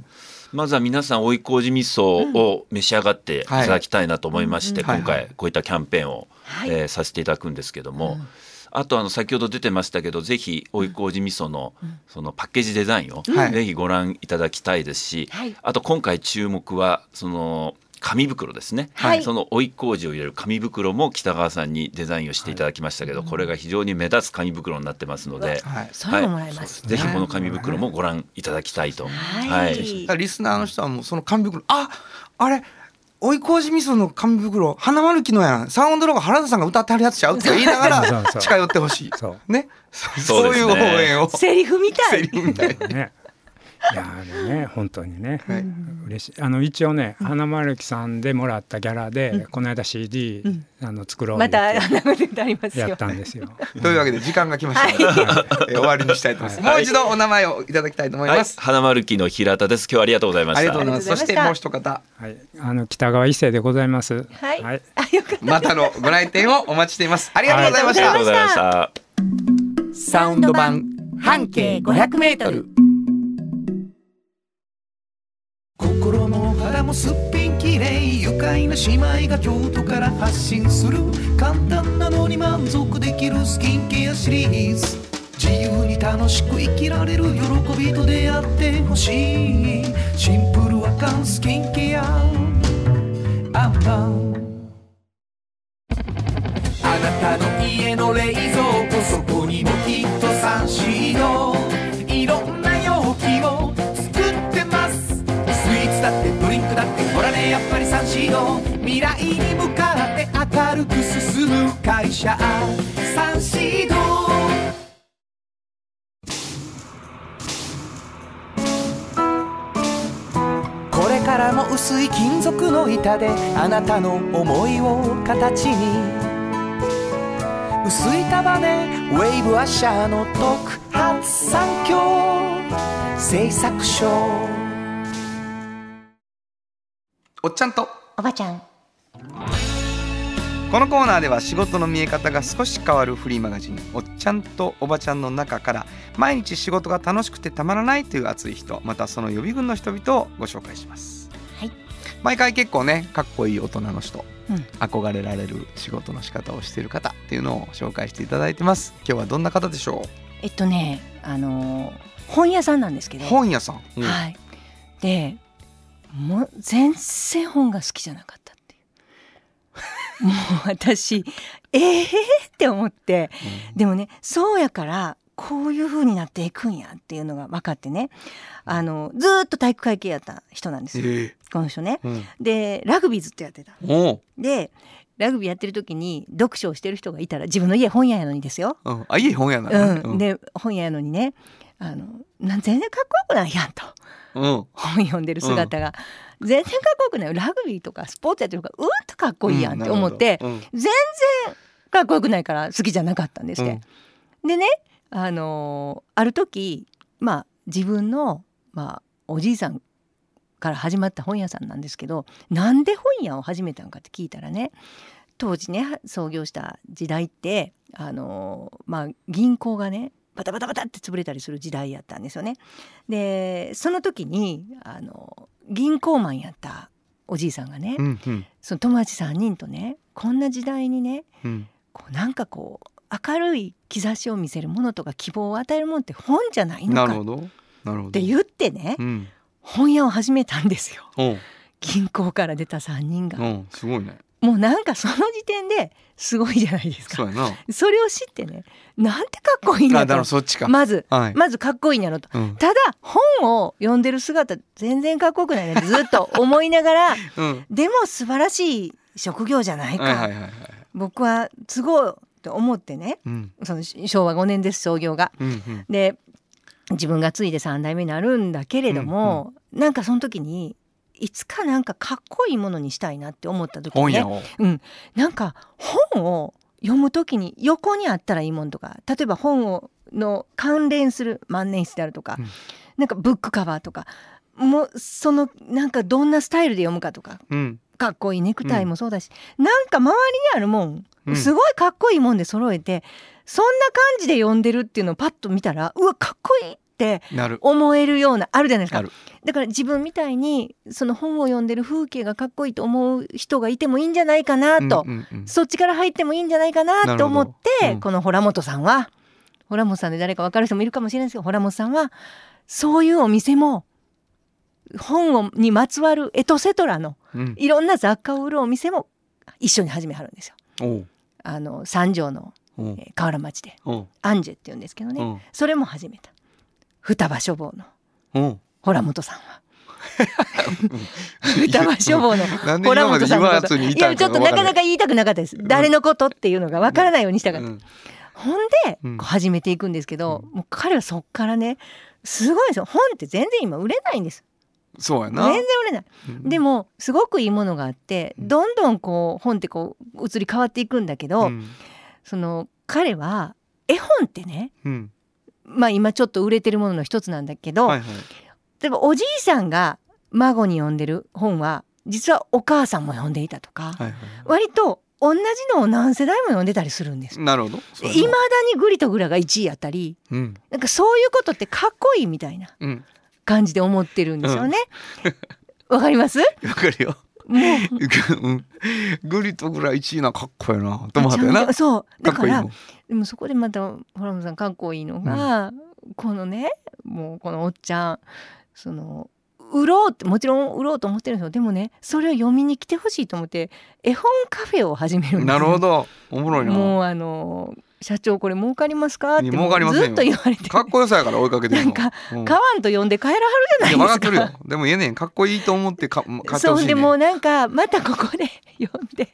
まずは皆さん追い麹味噌を召し上がってい。ただきたいなと思いまして、うん。今回こういったキャンペーンを、はい。えーさせていただくんですけども、あとあの先ほど出てましたけどぜひ追い麹味噌のそのパッケージデザインをはい。ぜひご覧いただきたいですし、はい。あと今回注目はその紙袋ですね、はい。その追い麹を入れる紙袋も北川さんにデザインをしていただきましたけど、これが非常に目立つ紙袋になってますので、はい。それももらえますぜひこの紙袋もご覧いただきたいと。はい。リスナーの人はもうその紙袋ああれ追い麹味噌の紙袋花丸木のやん。サウンドロゴ原田さんが歌ってはるやつちゃう？って言いながら近寄ってほしい。ね。そういう応援を。セリフみたい。セリフみたい。ねいやあれね本当にね、はい。嬉しい。あの一応ね、花丸木さんでもらったギャラで、この間 CD、あの作ろうまた言って流れてありますよ。やったんですよ。というわけで時間が来ましたので、えー終わりにしたいと思います、もう一度お名前をいただきたいと思いはい。ます、、花丸木の平田です。今日はありがとうございました。ありがとうございますそしてもう一方。はい、あの北川一生でございます。はい、はい、あよかった。またのご来店をお待ちしています。ありがとうございました、ありがとうございました。サウンド版半径500メートルもすっぴんきれい愉快な姉妹が京都から発信する簡単なのに満足できるスキンケアシリーズ。自由に楽しく生きられる喜びと出会ってほしい。シンプルアカンスキンケア。アンパンあなたの家の冷蔵庫。やっぱりサンシード未来に向かって明るく進む会社。サンシードこれからも薄い金属の板であなたの思いを形に。薄い束ねウェーブアッシャーの特発産業製作所おっちゃんと。おばちゃん。このコーナーでは仕事の見え方が少し変わるフリーマガジン「おっちゃんとおばちゃん」の中から毎日仕事が楽しくてたまらないという熱い人またその予備軍の人々をご紹介します、はい。毎回結構ねかっこいい大人の人、うん。憧れられる仕事の仕方をしている方っていうのを紹介していただいてます。今日はどんな方でしょえっとねあのー本屋さんなんですけうど。本屋さん、うん。はい。でもう全然本が好きじゃなかったっていう。もう私ええー、って思って。でもねそうやからこういう風になっていくんやっていうのが分かってね。あのずーっと体育会系やった人なんですよ、えこの人ね。えうん。でラグビーずっとやってた。でラグビーやってる時に読書をしてる人がいたら自分の家本屋やのにですよ。うん、あ家本屋なの、うん、で本屋やのにねあのなん全然かっこよくないやんと。うん、うん本読んでる姿が、全然かっこよくない。ラグビーとかスポーツやってるからうんとかっこいいやんって思って、うん。全然かっこよくないから好きじゃなかったんですって。でねあのーある時まあ自分の、まあ、おじいさんから始まった本屋さんなんですけどなんで本屋を始めたんかって聞いたらね当時ね創業した時代ってあのーまあ銀行がねバタバタバタって潰れたりする時代やったんですよね。でその時にあの銀行マンやったおじいさんがね、うんうん。その友達3人とねこんな時代にねうん。こうなんかこう明るい兆しを見せるものとか希望を与えるものって本じゃないのかっなるほど。なるほど。て言ってねうん。本屋を始めたんですよ。銀行から出た3人が。うんすごいねもうなんかその時点ですごいじゃないですか。それを知ってねなんてかっこいいんあだとそっちか、まずはい、まずかっこいいんやろと。うん。ただ本を読んでる姿全然かっこよくないなってずっと思いながら うん。でも素晴らしい職業じゃないか、はいはいはいはい。僕は都合と思ってね。うん。その昭和5年です創業が。うんうん。で自分が継いで3代目になるんだけれども、なんかその時にいつかなんかかっこいいものにしたいなって思った時にね。うん、なんか本を読む時に横にあったらいいもんとか例えば本をの関連する万年筆であるとか、うん。なんかブックカバーとかもうそのなんかどんなスタイルで読むかとかうん。かっこいいネクタイもそうだし、なんか周りにあるもんうん。すごいかっこいいもんで揃えて、そんな感じで読んでるっていうのをパッと見たらうわかっこいいってなる。思えるようなあるじゃないですか。だから自分みたいにその本を読んでる風景がかっこいいと思う人がいてもいいんじゃないかなと、うんうんうん。そっちから入ってもいいんじゃないかなと思って、うん。このホラモトさんはホラモトさんで誰か分かる人もいるかもしれないですけどホラモトさんはそういうお店も本をにまつわるエトセトラのうん。いろんな雑貨を売るお店も一緒に始めはるんですよ。あの三条の、河原町で。アンジェって言うんですけどね、それも始めた双葉書房の。ホラモトさんは。双葉書房の。なんでホラ今まで言モトさんのこと。いいやちょっとなかなかか言いたくなかったです、誰のことっていうのがわからないようにしたかった、うん。ほんでうん。こう始めていくんですけど、もう彼はそっからねすごいですよ。本って全然今売れないんです。そうやな。全然売れない。うん。でもすごくいいものがあってどんどんこう本ってこう移り変わっていくんだけど、うん。その彼は絵本ってねうんまあ今ちょっと売れてるものの一つなんだけど、はいはい。例えばおじいさんが孫に読んでる本は実はお母さんも読んでいたとか、はいは割と同じのを何世代も読んでたりするんです。いなるほど。いまなだにグリとグラが1位やったりうん。なんかそういうことってかっこいいみたいなうん。感じで思ってるんですよね。わ、かります？わかるよグリとぐらい1位なかっこいいな。と思ったよなそう。だからでもそこでまたホラムさんかっこいいのが、このねもうこのおっちゃんその売ろうってもちろん売ろうと思ってるんですよ。でもねそれを読みに来てほしいと思って絵本カフェを始めるんですよ。なるほど。おもろいな。もうあの社長これ儲かりますか？ってずっと言われて。かっこよさやから追いかけてなんかうん。買わんと読んで帰らはるじゃないですか。でも言えねん。かっこいいと思ってか 買ってほしいねそうでもうなんかまたここで読んで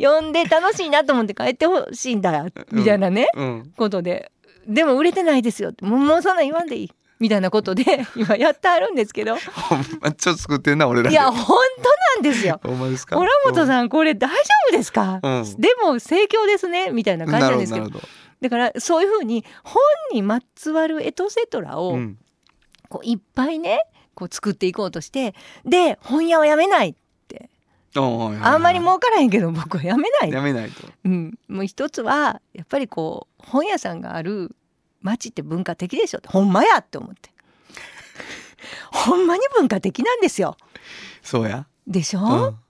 読んで楽しいなと思って帰ってほしいんだみたいなね、うん。ことで。でも売れてないですよ。もうもうそんなん言わんでいいみたいなことで 今やってあるんですけど。ほんまちょっと作ってんな俺ら。いや本当なんですよ。ほんまですか？ホラモトさんこれ大丈夫ですか、うん。でも盛況ですね。みたいな感じなんですけど。だからそういうふうに本にまつわるエトセトラをうん。こういっぱいねこう作っていこうとしてで本屋をやめない。あんまり儲からへんけど僕はやめない、やめないと。うん、もう一つはやっぱりこう本屋さんがある町って文化的でしょって。ほんまやって思って。ほんまに文化的なんですよ。そうや。でしょ、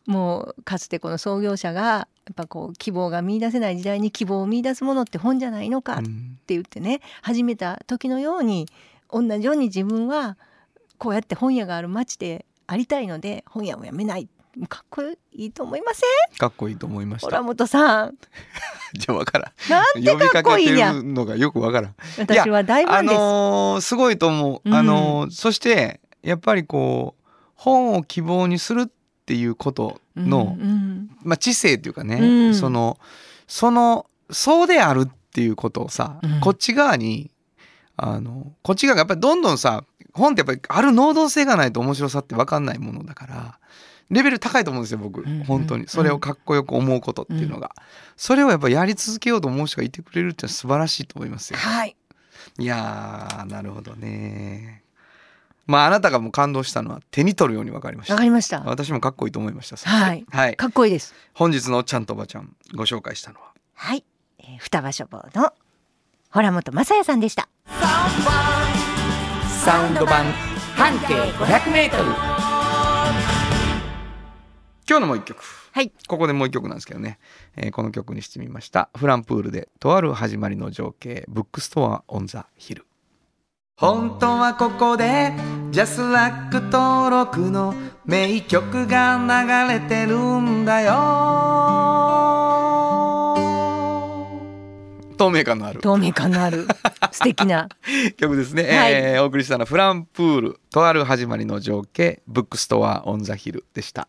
うん。もうかつてこの創業者がやっぱこう希望が見出せない時代に希望を見出すものって本じゃないのかってうん。言ってね始めた時のように同じように自分はこうやって本屋がある町でありたいので本屋をやめないかっこいいと思いません？かっこいいと思いました。ホラモトさん。じゃあわからん。なんてかっこいいんや？のがよくわからん。私は大ファあンです、のーすごいと思う、うん。あのーそしてやっぱりこう本を希望にするっていうことの、うんまあ、知性っていうかね、うん。そのそのそうであるっていうことをさ、うん。こっち側にあのこっち側がやっぱりどんどんさ本ってやっぱりある能動性がないと面白さって分かんないものだからレベル高いと思うんですよ僕、ん本当にそれをかっこよく思うことっていうのが、それをやっぱやり続けようと思う人がいてくれるってのは素晴らしいと思いますよ。はい。いやーなるほどね。まああなたがもう感動したのは手に取るように分かりましたわか。りました。私もかっこいいと思いました。はいはい。かっこいいです。本日のおっちゃんとおばちゃんご紹介したのははい。えー双葉書房の洞本雅也さんでした。サウンド版半径500メートル今日のもう一曲。はい。ここでもう一曲なんですけどね、えーこの曲にしてみました。フランプールでとある始まりの情景。ブックストアオンザヒル本当はここでジャスラック登録の名曲が流れてるんだよ。透明感のある。透明感のある。素敵な。曲ですね、はい。えーお送りしたのはフランプールとある始まりの情景。ブックストアオンザヒルでした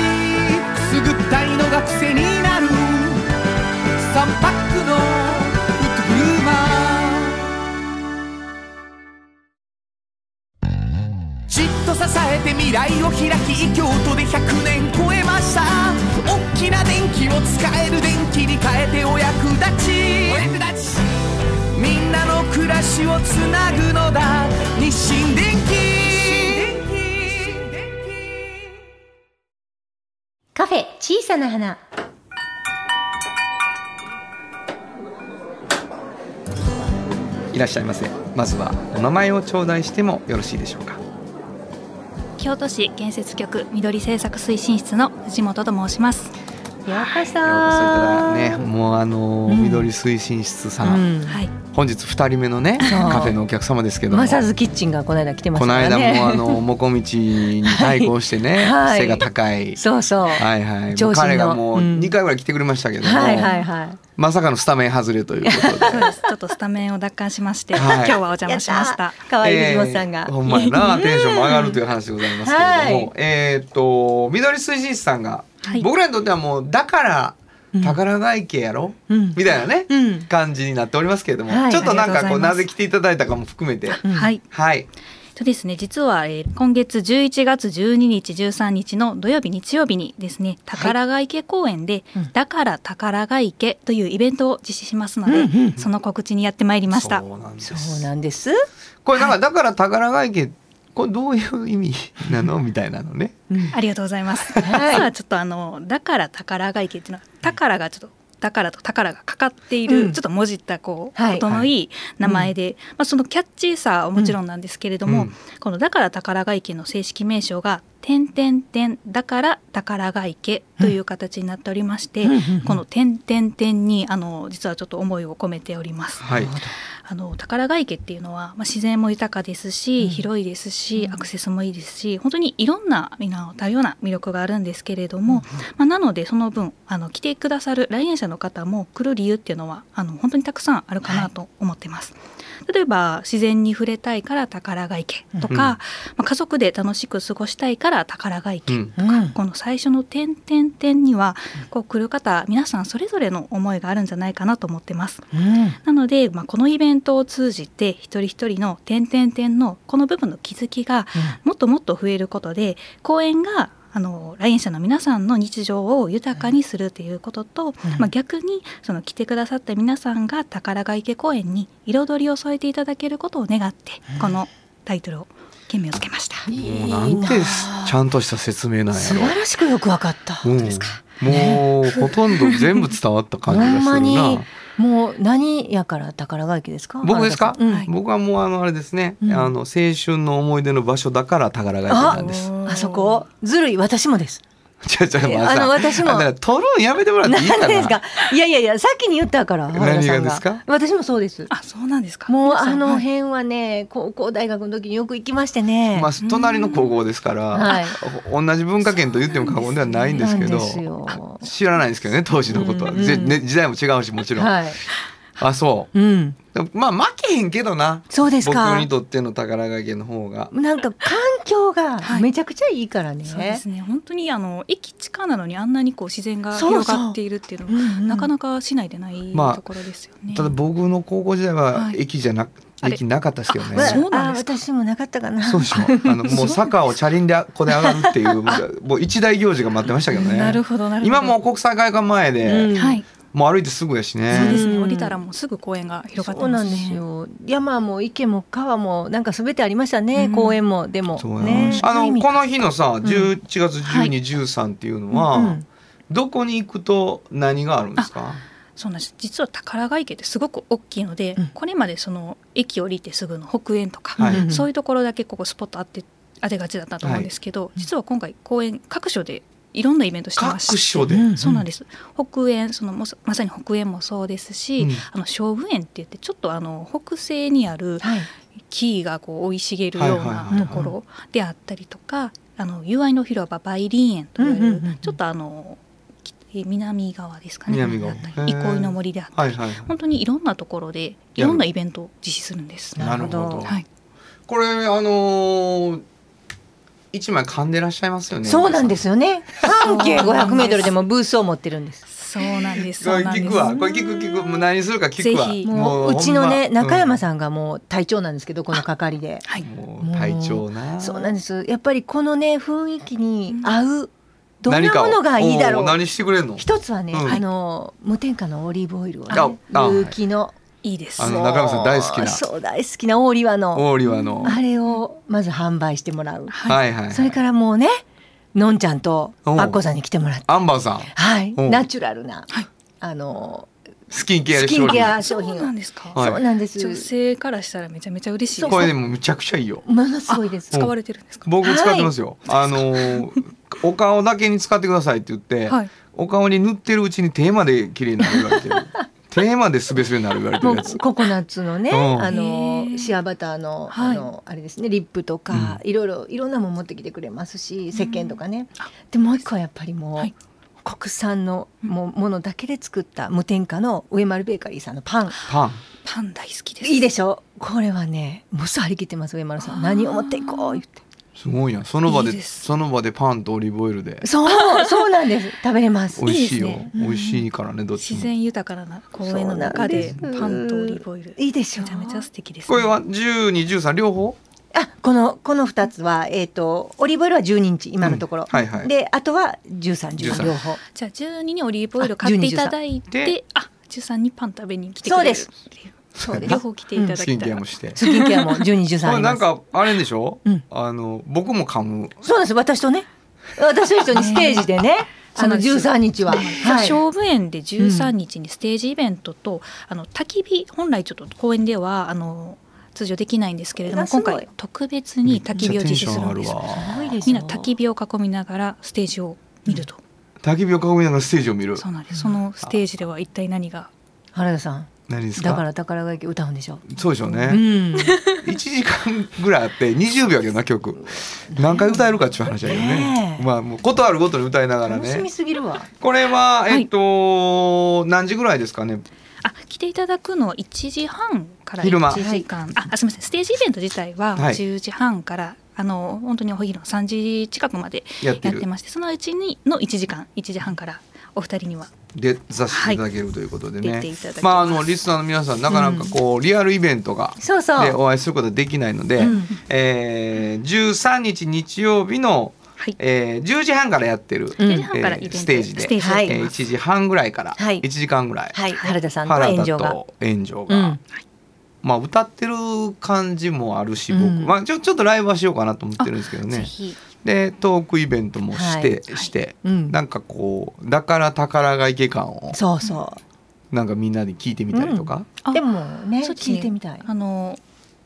が癖になる。3パックのフットグルーマーじっと支えて未来を開き京都で100年超えました。大きな電気を使える電気に変えてお役立ち。お役立ち。みんなの暮らしをつなぐのだ。日清電気カフェ小さな花。いらっしゃいませまずはお名前を頂戴してもよろしいでしょうか京都市建設局緑政策推進室の藤本と申します。ようこそ。ようこそいただねもうあのーうん。緑推進室さん、うん。はい。本日2人目のねカフェのお客様ですけども。マサズキッチンがこの間来てましこのたからね。間もあのもこみちに対抗してね、はい。背が高い。そうそう。はいはい、長身の。彼がもううん。2回ぐらい来てくれましたけども、はいはいはい。まさかのスタメン外れということで。そうです。ちょっとスタメンを奪還しまして、はい。今日はお邪魔しました。可愛い藤本さんが。えーほんまやな。テンションも上がるという話でございますけれども、はい。えっ、と緑推進室さんが、はい。僕らにとってはもうだから宝ヶ池やろ、うん。みたいなね、うん。感じになっておりますけれども、はい。ちょっとなんかこうなぜ来ていただいたかも含めて、うん。はい。はい。とですね、実は、えー今月11月12日、13日の土曜日、日曜日にですね、宝ヶ池公園で、うん。だから宝ヶ池というイベントを実施しますので、うんうんその告知にやってまいりました。そうなんでそうすなんです。これなんかだから宝ヶ池これどういう意味なの？みたいなのね。ありがとうございます。はい。実はちょっとあのだから宝ヶ池っていうのは宝がちょっと宝と宝がかかっている、うん。ちょっともじったこう、はい。音のいい名前で、まあそのキャッチーさはもちろんなんですけれども、うん。このだから宝ヶ池の正式名称が点点点だから宝ヶ池という形になっておりまして、この点点点にあの実はちょっと思いを込めております。はい。あの宝ヶ池っていうのは、まあ、自然も豊かですし、うん。広いですし、アクセスもいいですし本当にいろんな多様な魅力があるんですけれども、まあ、なのでその分あの来てくださる来園者の方も来る理由っていうのはあの本当にたくさんあるかなと思ってます。例えば自然に触れたいから宝ヶ池とか、うんまあ、家族で楽しく過ごしたいから宝ヶ池、うん。うん。この最初の点点点にはこう来る方皆さんそれぞれの思いがあるんじゃないかなと思ってます。うん。なので、まあ、このイベントを通じて一人一人の点々点のこの部分の気づきがもっともっと増えることで公園があの来園者の皆さんの日常を豊かにするということと、まあ、逆にその来てくださった皆さんが宝ヶ池公園に彩りを添えていただけることを願って、このタイトルを件名をつけました。もうな。んてちゃんとした説明なんやろ。素晴らしくよくわかった。うん。もうほとんど全部伝わった感じがするな。もう何やから宝ヶ池ですか？僕ですか、うん。はい。僕はもうあのあれですね、うん。あの青春の思い出の場所だから宝ヶ池なんです。あそこ？ずるい。私もですちょちょえまさあの私も。あだから取るんやめてもらっていいかな。何ですか？いやいやいや先に言ったから 原田さん何が。ですか私もそうです。あそうなんですか？もうあの辺はね高校大学の時によく行きましてね、まあ隣の高校ですから、はい。同じ文化圏と言っても過言ではないんですけど知らないですけどね当時のことは、うん。ぜね、時代も違うしもちろん、はいあそう。うん。まあ負けへんけどな。そうですか。僕にとっての宝ヶ池の方が。なんか環境がはい。めちゃくちゃいいからね、そうですね。本当にあの駅地下なのにあんなにこう自然が広がっているっていうのはうんうん。なかなか市内でないまあところですよね。ただ僕の高校時代ははい。駅じゃな、あれ。駅なかったですけどね。わそうなんですか？あ私もなかったかな。そうでしょ。あのもう坂をチャリンでこで上がるっていうもう一大行事が待ってましたけどね。なるほどなるほど。今もう国際会館前で、うん。はいもう歩いてすぐやしね。そうですね。うん。降りたらもうすぐ公園が広がってそうますね。なんですよ。山も池も川もなんかすべてありましたね、うん。公園もでも。そうやね。あのこのの日のさ11月12、13っていうのは、どこに行くと何があるんですか？そうなんです。実は宝ヶ池ってすごく大きいので、うん。これまでその駅降りてすぐの北園とか、はい。うんそういうところだけここスポットあって当てがちだったと思うんですけど、実は今回公園各所でいろんなイベントしてましてうん。そうなんです。北園そのもまさに北園もそうですし、うん。あの菖蒲園って言ってちょっとあの北西にあるはい。木がこう生い茂るようなところであったりとか、あの友愛の広場梅林園というちょっとあの南側ですかね。憩いの森であったり、はいはい本当にいろんなところでいろんなイベントを実施するんです。なるほど。はい、これあのー一枚噛んでらっしゃいますよねそうなんですよね。半径500メートルでもブースを持ってるんです。そうなんです。これ。聞くわ。これ聞く聞く。もう何するか聞くわ。ぜひ。もううちのね中山んさんがもう隊長なんですけどこの係で。はい。もう隊長な。そうなんです。やっぱりこのね雰囲気に合うどんなものがいいだろう。何してくれんの？一つはね、うん。あの無添加のオリーブオイルを有機のいいです。あの中山さん大好きな。そう大好きな大庭の。大庭の。あれをまず販売してもらう、はい。はいそれからもうねのんちゃんとおう。アッコさんに来てもらって。アンバーさん。はい。ナチュラルな、はい。あのスキンケアスキンケアそう商品を。なんですか。はい。そうなんです。女性からしたらめちゃめちゃ嬉しいです。これでもむちゃくちゃいいよ。ものすごいです。使われてるんですか？僕使ってますよ、あのーお顔だけに使ってくださいって言って、はい。お顔に塗ってるうちに手まで綺麗になる言われてる手まですべすべになる言われてるやつ。ココナッツのね、うん。あのシアバターの、はい。あのあれですねリップとか、いろいろいろんなもの持ってきてくれますし石鹸とかね、でもう一個はやっぱりもう、はい。国産のもものだけで作った無添加の上丸ベーカリーさんのパン。パン。パン大好きです。いいでしょ？これはねもう張り切ってます上丸さん。何を持っていこう言ってすごいやん。その場でいいです。その場でパンとオリーブオイルで。そうそうなんです。食べれます。美味しいよ。ね。美味しいからねどっちも。自然豊かな公園の中でパンとオリーブオイル。いいでしょめちゃめちゃ素敵です、ね。これは1213両方？あこのこの2つは、えー、とオリーブオイルは12日今のところ、うん。はいはい。であとは1314 13両方。じゃあ12にオリーブオイル買っていただいでて、あ、13にパン食べに来てくれる。っていう。そうです。両方来ていただスキンきたい。ケアもしてスキンケアも1213これなんあります。かあれでしょ、うん。あの僕も噛む。そうなんです。私とね。私と一緒にステージでね。あの13日は、はい、菖蒲園で13日にステージイベントと、あの焚き火本来ちょっと公園ではあの通常できないんですけれども今回特別に焚き火を実施するん。ですみんな焚き火を囲みながらステージを見ると、焚き火を囲みながらステージを見る。そうなんです。そのステージでは一体何が？原田さん何ですか？だから宝歌うんでしょ？そうでしょうね、うん。1時間ぐらいあって20秒やけどな曲。何回歌えるかっていう話だけどね。まあもうことあるごとに歌いながら楽しみねすぎるわ。これははい。えっと、何時ぐらいですかね？あ来ていただくのは1時半から昼間。1時間、ああすみません。ステージイベント自体ははい。10時半から、あの本当にお昼の3時近くまでやってるやってましてそのうちにの1時間1時半からお二人にはでさせていただけるということでね、出ていまああのリスナーの皆さんなかなかこう、リアルイベントがそうそう。でお会いすることはできないので、うん。えー、13日日曜日の、はい。えー、10時半からやってる、うん。10時半からイベント、えーステージで。はい。えー、やってます1時半ぐらいから、はい。1時間ぐらい、はい。原田さんと炎上が。と炎上が、うん。まあ歌ってる感じもあるし僕、うん。まあちょちょっとライブはしようかなと思ってるんですけどねでトークイベントもして、はい。して、うん。なんかこうだから宝が池感をそうそなんかみんなで聞いてみたりとか、あでもね聞いてみたい。あの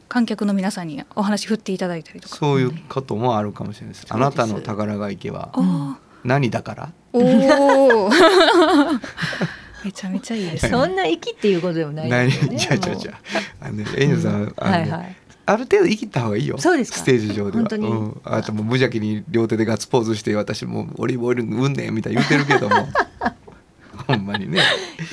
観客の皆さんにお話振っていただいたりとか。そういうこともあるかもしれないです。あなたの宝が池はあ何だから？ーおー。めちゃめちゃいいですね。そんな息っていうことでもないね。じゃあじゃあじゃあ。あのね、エイジさん、あのねはいはいある程度生きた方がいいよ。そうですか？ステージ上では。本当にうん、あともう無邪気に両手でガッツポーズして私もうオリーブオイルうんねんみたいに言ってるけども。ほんまにね。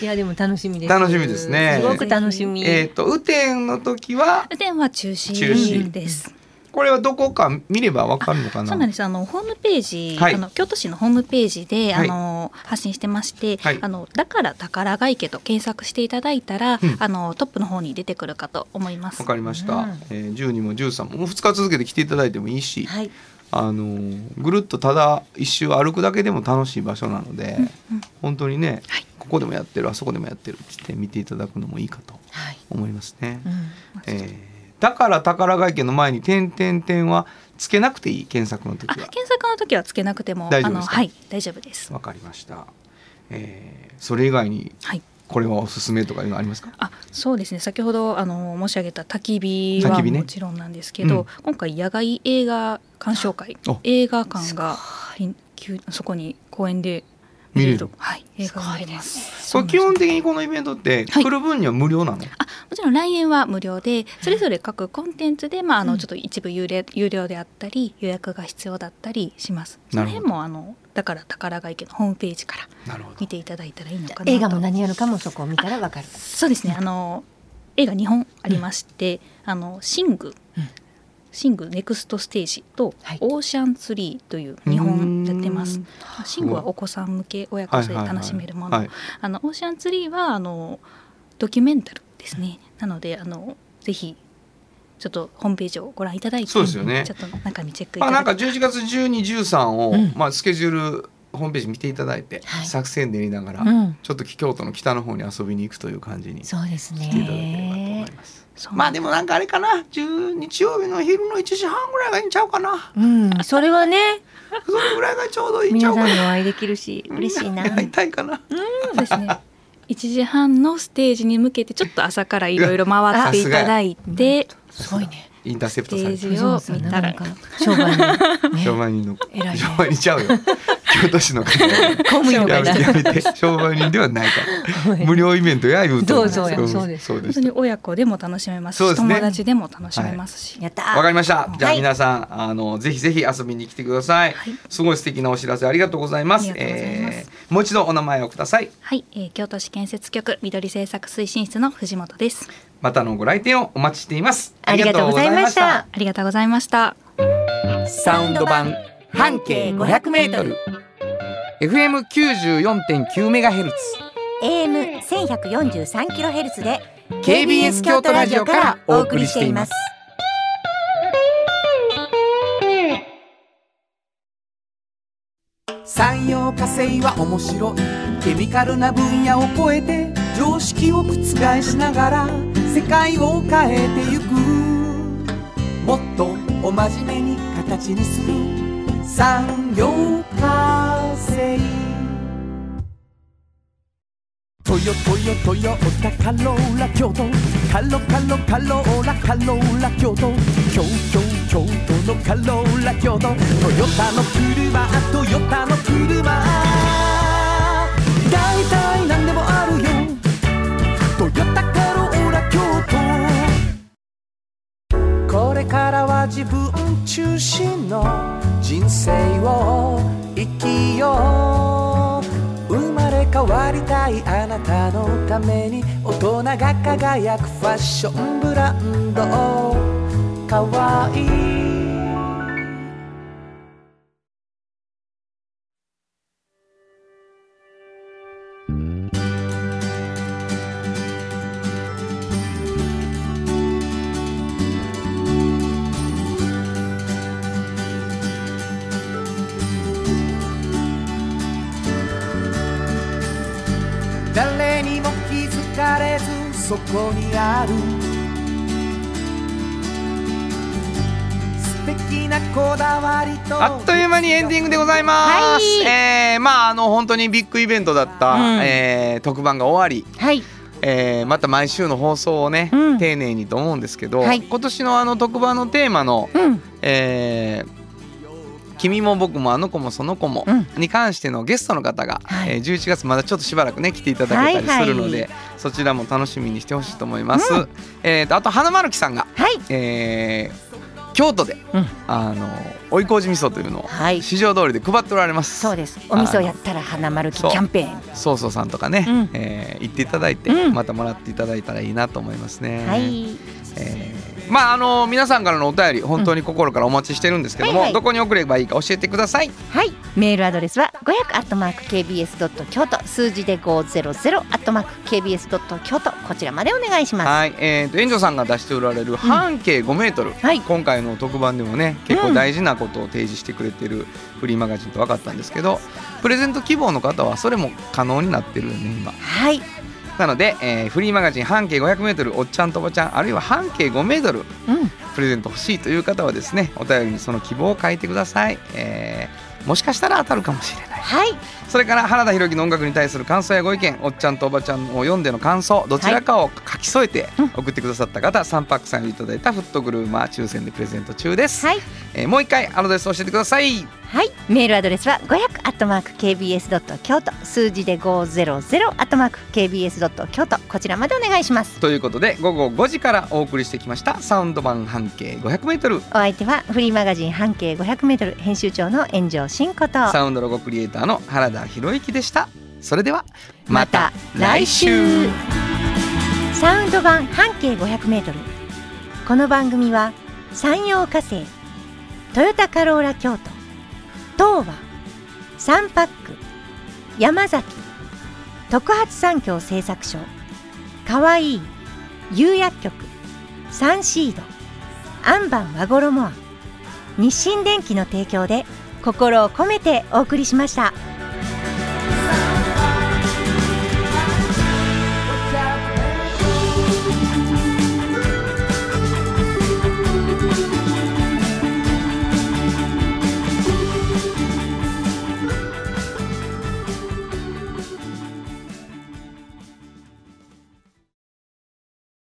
いやでも楽しみです楽しみですねすごく楽しみえっ、と雨天の時は？雨天は中止中止です。これはどこか見ればわかるのかな？そうなんです。あのホームページ、はい。あの京都市のホームページで、はい。あの発信してまして、はい。あのだから宝ヶ池と検索していただいたら、うん。あのトップの方に出てくるかと思います。わ。かりました。うん。えー、12も13ももう2日続けて来ていただいてもいいし、はい。あのーぐるっとただ一周歩くだけでも楽しい場所なので、本当にね、はい。ここでもやってるあそこでもやってるって言って見ていただくのもいいかとはい。思いますね。うん。えーだから宝ヶ池の前に点点点はつけなくていい検索の時あは。検索の時はつけなくても大丈夫ですはい大丈夫です。わかりました。えーそれ以外にはい。これはおすすめとかいうのありますか？あそうですね先ほどあの申し上げた焚き火はもちろんなんですけど、うん今回野外映画鑑賞会お映画館がそこに公園で見れる。はい映画が見れます。これ基本的にこのイベントってはい。来る分には無料なの？あもちろん来園は無料でそれぞれ各コンテンツで、まあ、あのちょっと一部有料有料であったり予約が必要だったりします。その辺もあのだから宝ヶ池のホームページからなるほど。見。ていただいたらいいのかなと。映画も何やるかもそこを見たらわかる。そうですね。あの映画2本ありまして、あのシング、うんシングネクストステージと、はい。オーシャンツリーという2本やってます。うんシングはお子さん向け親子で楽しめるもの、はい。あのオーシャンツリーはあのドキュメンタルですね。なのであのぜひちょっとホームページをご覧いただいてそうですよね。ちょっと中身チェックいまあなんかただき11月12、13を、うん。まあスケジュールホームページ見ていただいて、はい。作戦練りながら、うん。ちょっと京都の北の方に遊びに行くという感じにそうですね。いまあでもなんかあれかな、10日曜日の昼の1時半ぐらいがいいんちゃうかな。うん。それはね。それぐらいがちょうどいいんちゃ皆さんうかな。にお会いできるし嬉しいな。会いたいかな。そうですね。1時半のステージに向けてちょっと朝からいろいろ回っていただいて。すごいねインターセプトされて。ステージを見たら。商売にね。商売人の商売人ちゃうよ。京都市の方。や公務員のめ方てやめて。商売人ではないから。無料イベントや言うと。どうぞや。そうです。そうです。本当。に親子でも楽しめますし友達でも楽しめますし、やったー。わかりました。じゃあはい皆さん、あのぜひぜひ遊びに来てください。はい。すごい素敵なお知らせありがとうございます。もう一度お名前をください。はい、えー京都市建設局緑政策推進室の藤本ですまたのご来店をお待ちしています。ありがとうございましたありがとうございましたサウンド版半径500メートル。FM 94.9メガヘルツ。AM 1143キロヘルツで KBS 京都ラジオからお送りしています。産業化成は面白いケミカルな分野を超えて常識を覆しながら世界を変えてゆく。もっとお真面目に形にする。産業化成トヨトヨトヨタカローラ京都。カロカロカローラカローラ京都。京京京都のカローラ京都。トヨタの車トヨタの車。大体中心の人生を生きよう。生まれ変わりたいあなたのために大人が輝くファッションブランド。かわいい。こにある。あっという間にエンディングでございます。はい。えーまああの本当にビッグイベントだった、うん。えー特番が終わり、はい。えーまた毎週の放送をね、うん。丁寧にと思うんですけど、はい。今年のあの特番のテーマの、うん。えー君も僕もあの子もその子もうん。に関してのゲストの方が、はい。えー11月まだちょっとしばらくね来ていただけたりするので、はいそちらも楽しみにしてほしいと思います。うん。えーとあと花丸木さんが、はい。えー京都で、うん。あの追い麹味噌というのをはい。市場通りで配っておられます。そうです。お味噌やったら花丸きキャンペーン。そうそうさんとかね、うん。えー行っていただいて、うん。またもらっていただいたらいいなと思いますね。はい。えーまああの皆さんからのお便り本当に心からお待ちしてるんですけども、はいはい。どこに送ればいいか教えてください。はい。メールアドレスは500アットマーク KBS ドット京都数字で500アットマーク KBS ドット京都こちらまでお願いします。はい、えー、と園長さんが出しておられる半径5メートル、はい。今回の特番でもね結構大事なことを提示してくれてるフリーマガジンと分かったんですけどプレゼント希望の方はそれも可能になってるよね今。はいなので、えーフリーマガジン半径 500m おっちゃんとおばちゃんあるいは半径 5m うん。プレゼント欲しいという方はですねお便りにその希望を書いてください、えーもしかしたら当たるかもしれないはい。それから原田裕之の音楽に対する感想やご意見おっちゃんとおばちゃんを読んでの感想どちらかを書き添えてうん。送ってくださった方、3パックさんをいただいたフットグルーマー抽選でプレゼント中です、はい。えーもう一回アドレス教えてください。はい。メールアドレスは500アットマーク KBS ドット京都数字で500アットマーク KBS ドット京都こちらまでお願いします。ということで午後5時からお送りしてきましたサウンド版半径 500m お相手はフリーマガジン半径500メートル編集長の炎上真子と。サウンドロゴクリエイターの原田博之でした。それではまた来週。サウンド版半径500メートル。この番組は山陽火星トヨタカローラ京都東和サンパック山崎特発産業製作所かわいい釉薬局サンシードアンバン和衣ア日清電機の提供で心を込めてお送りしました。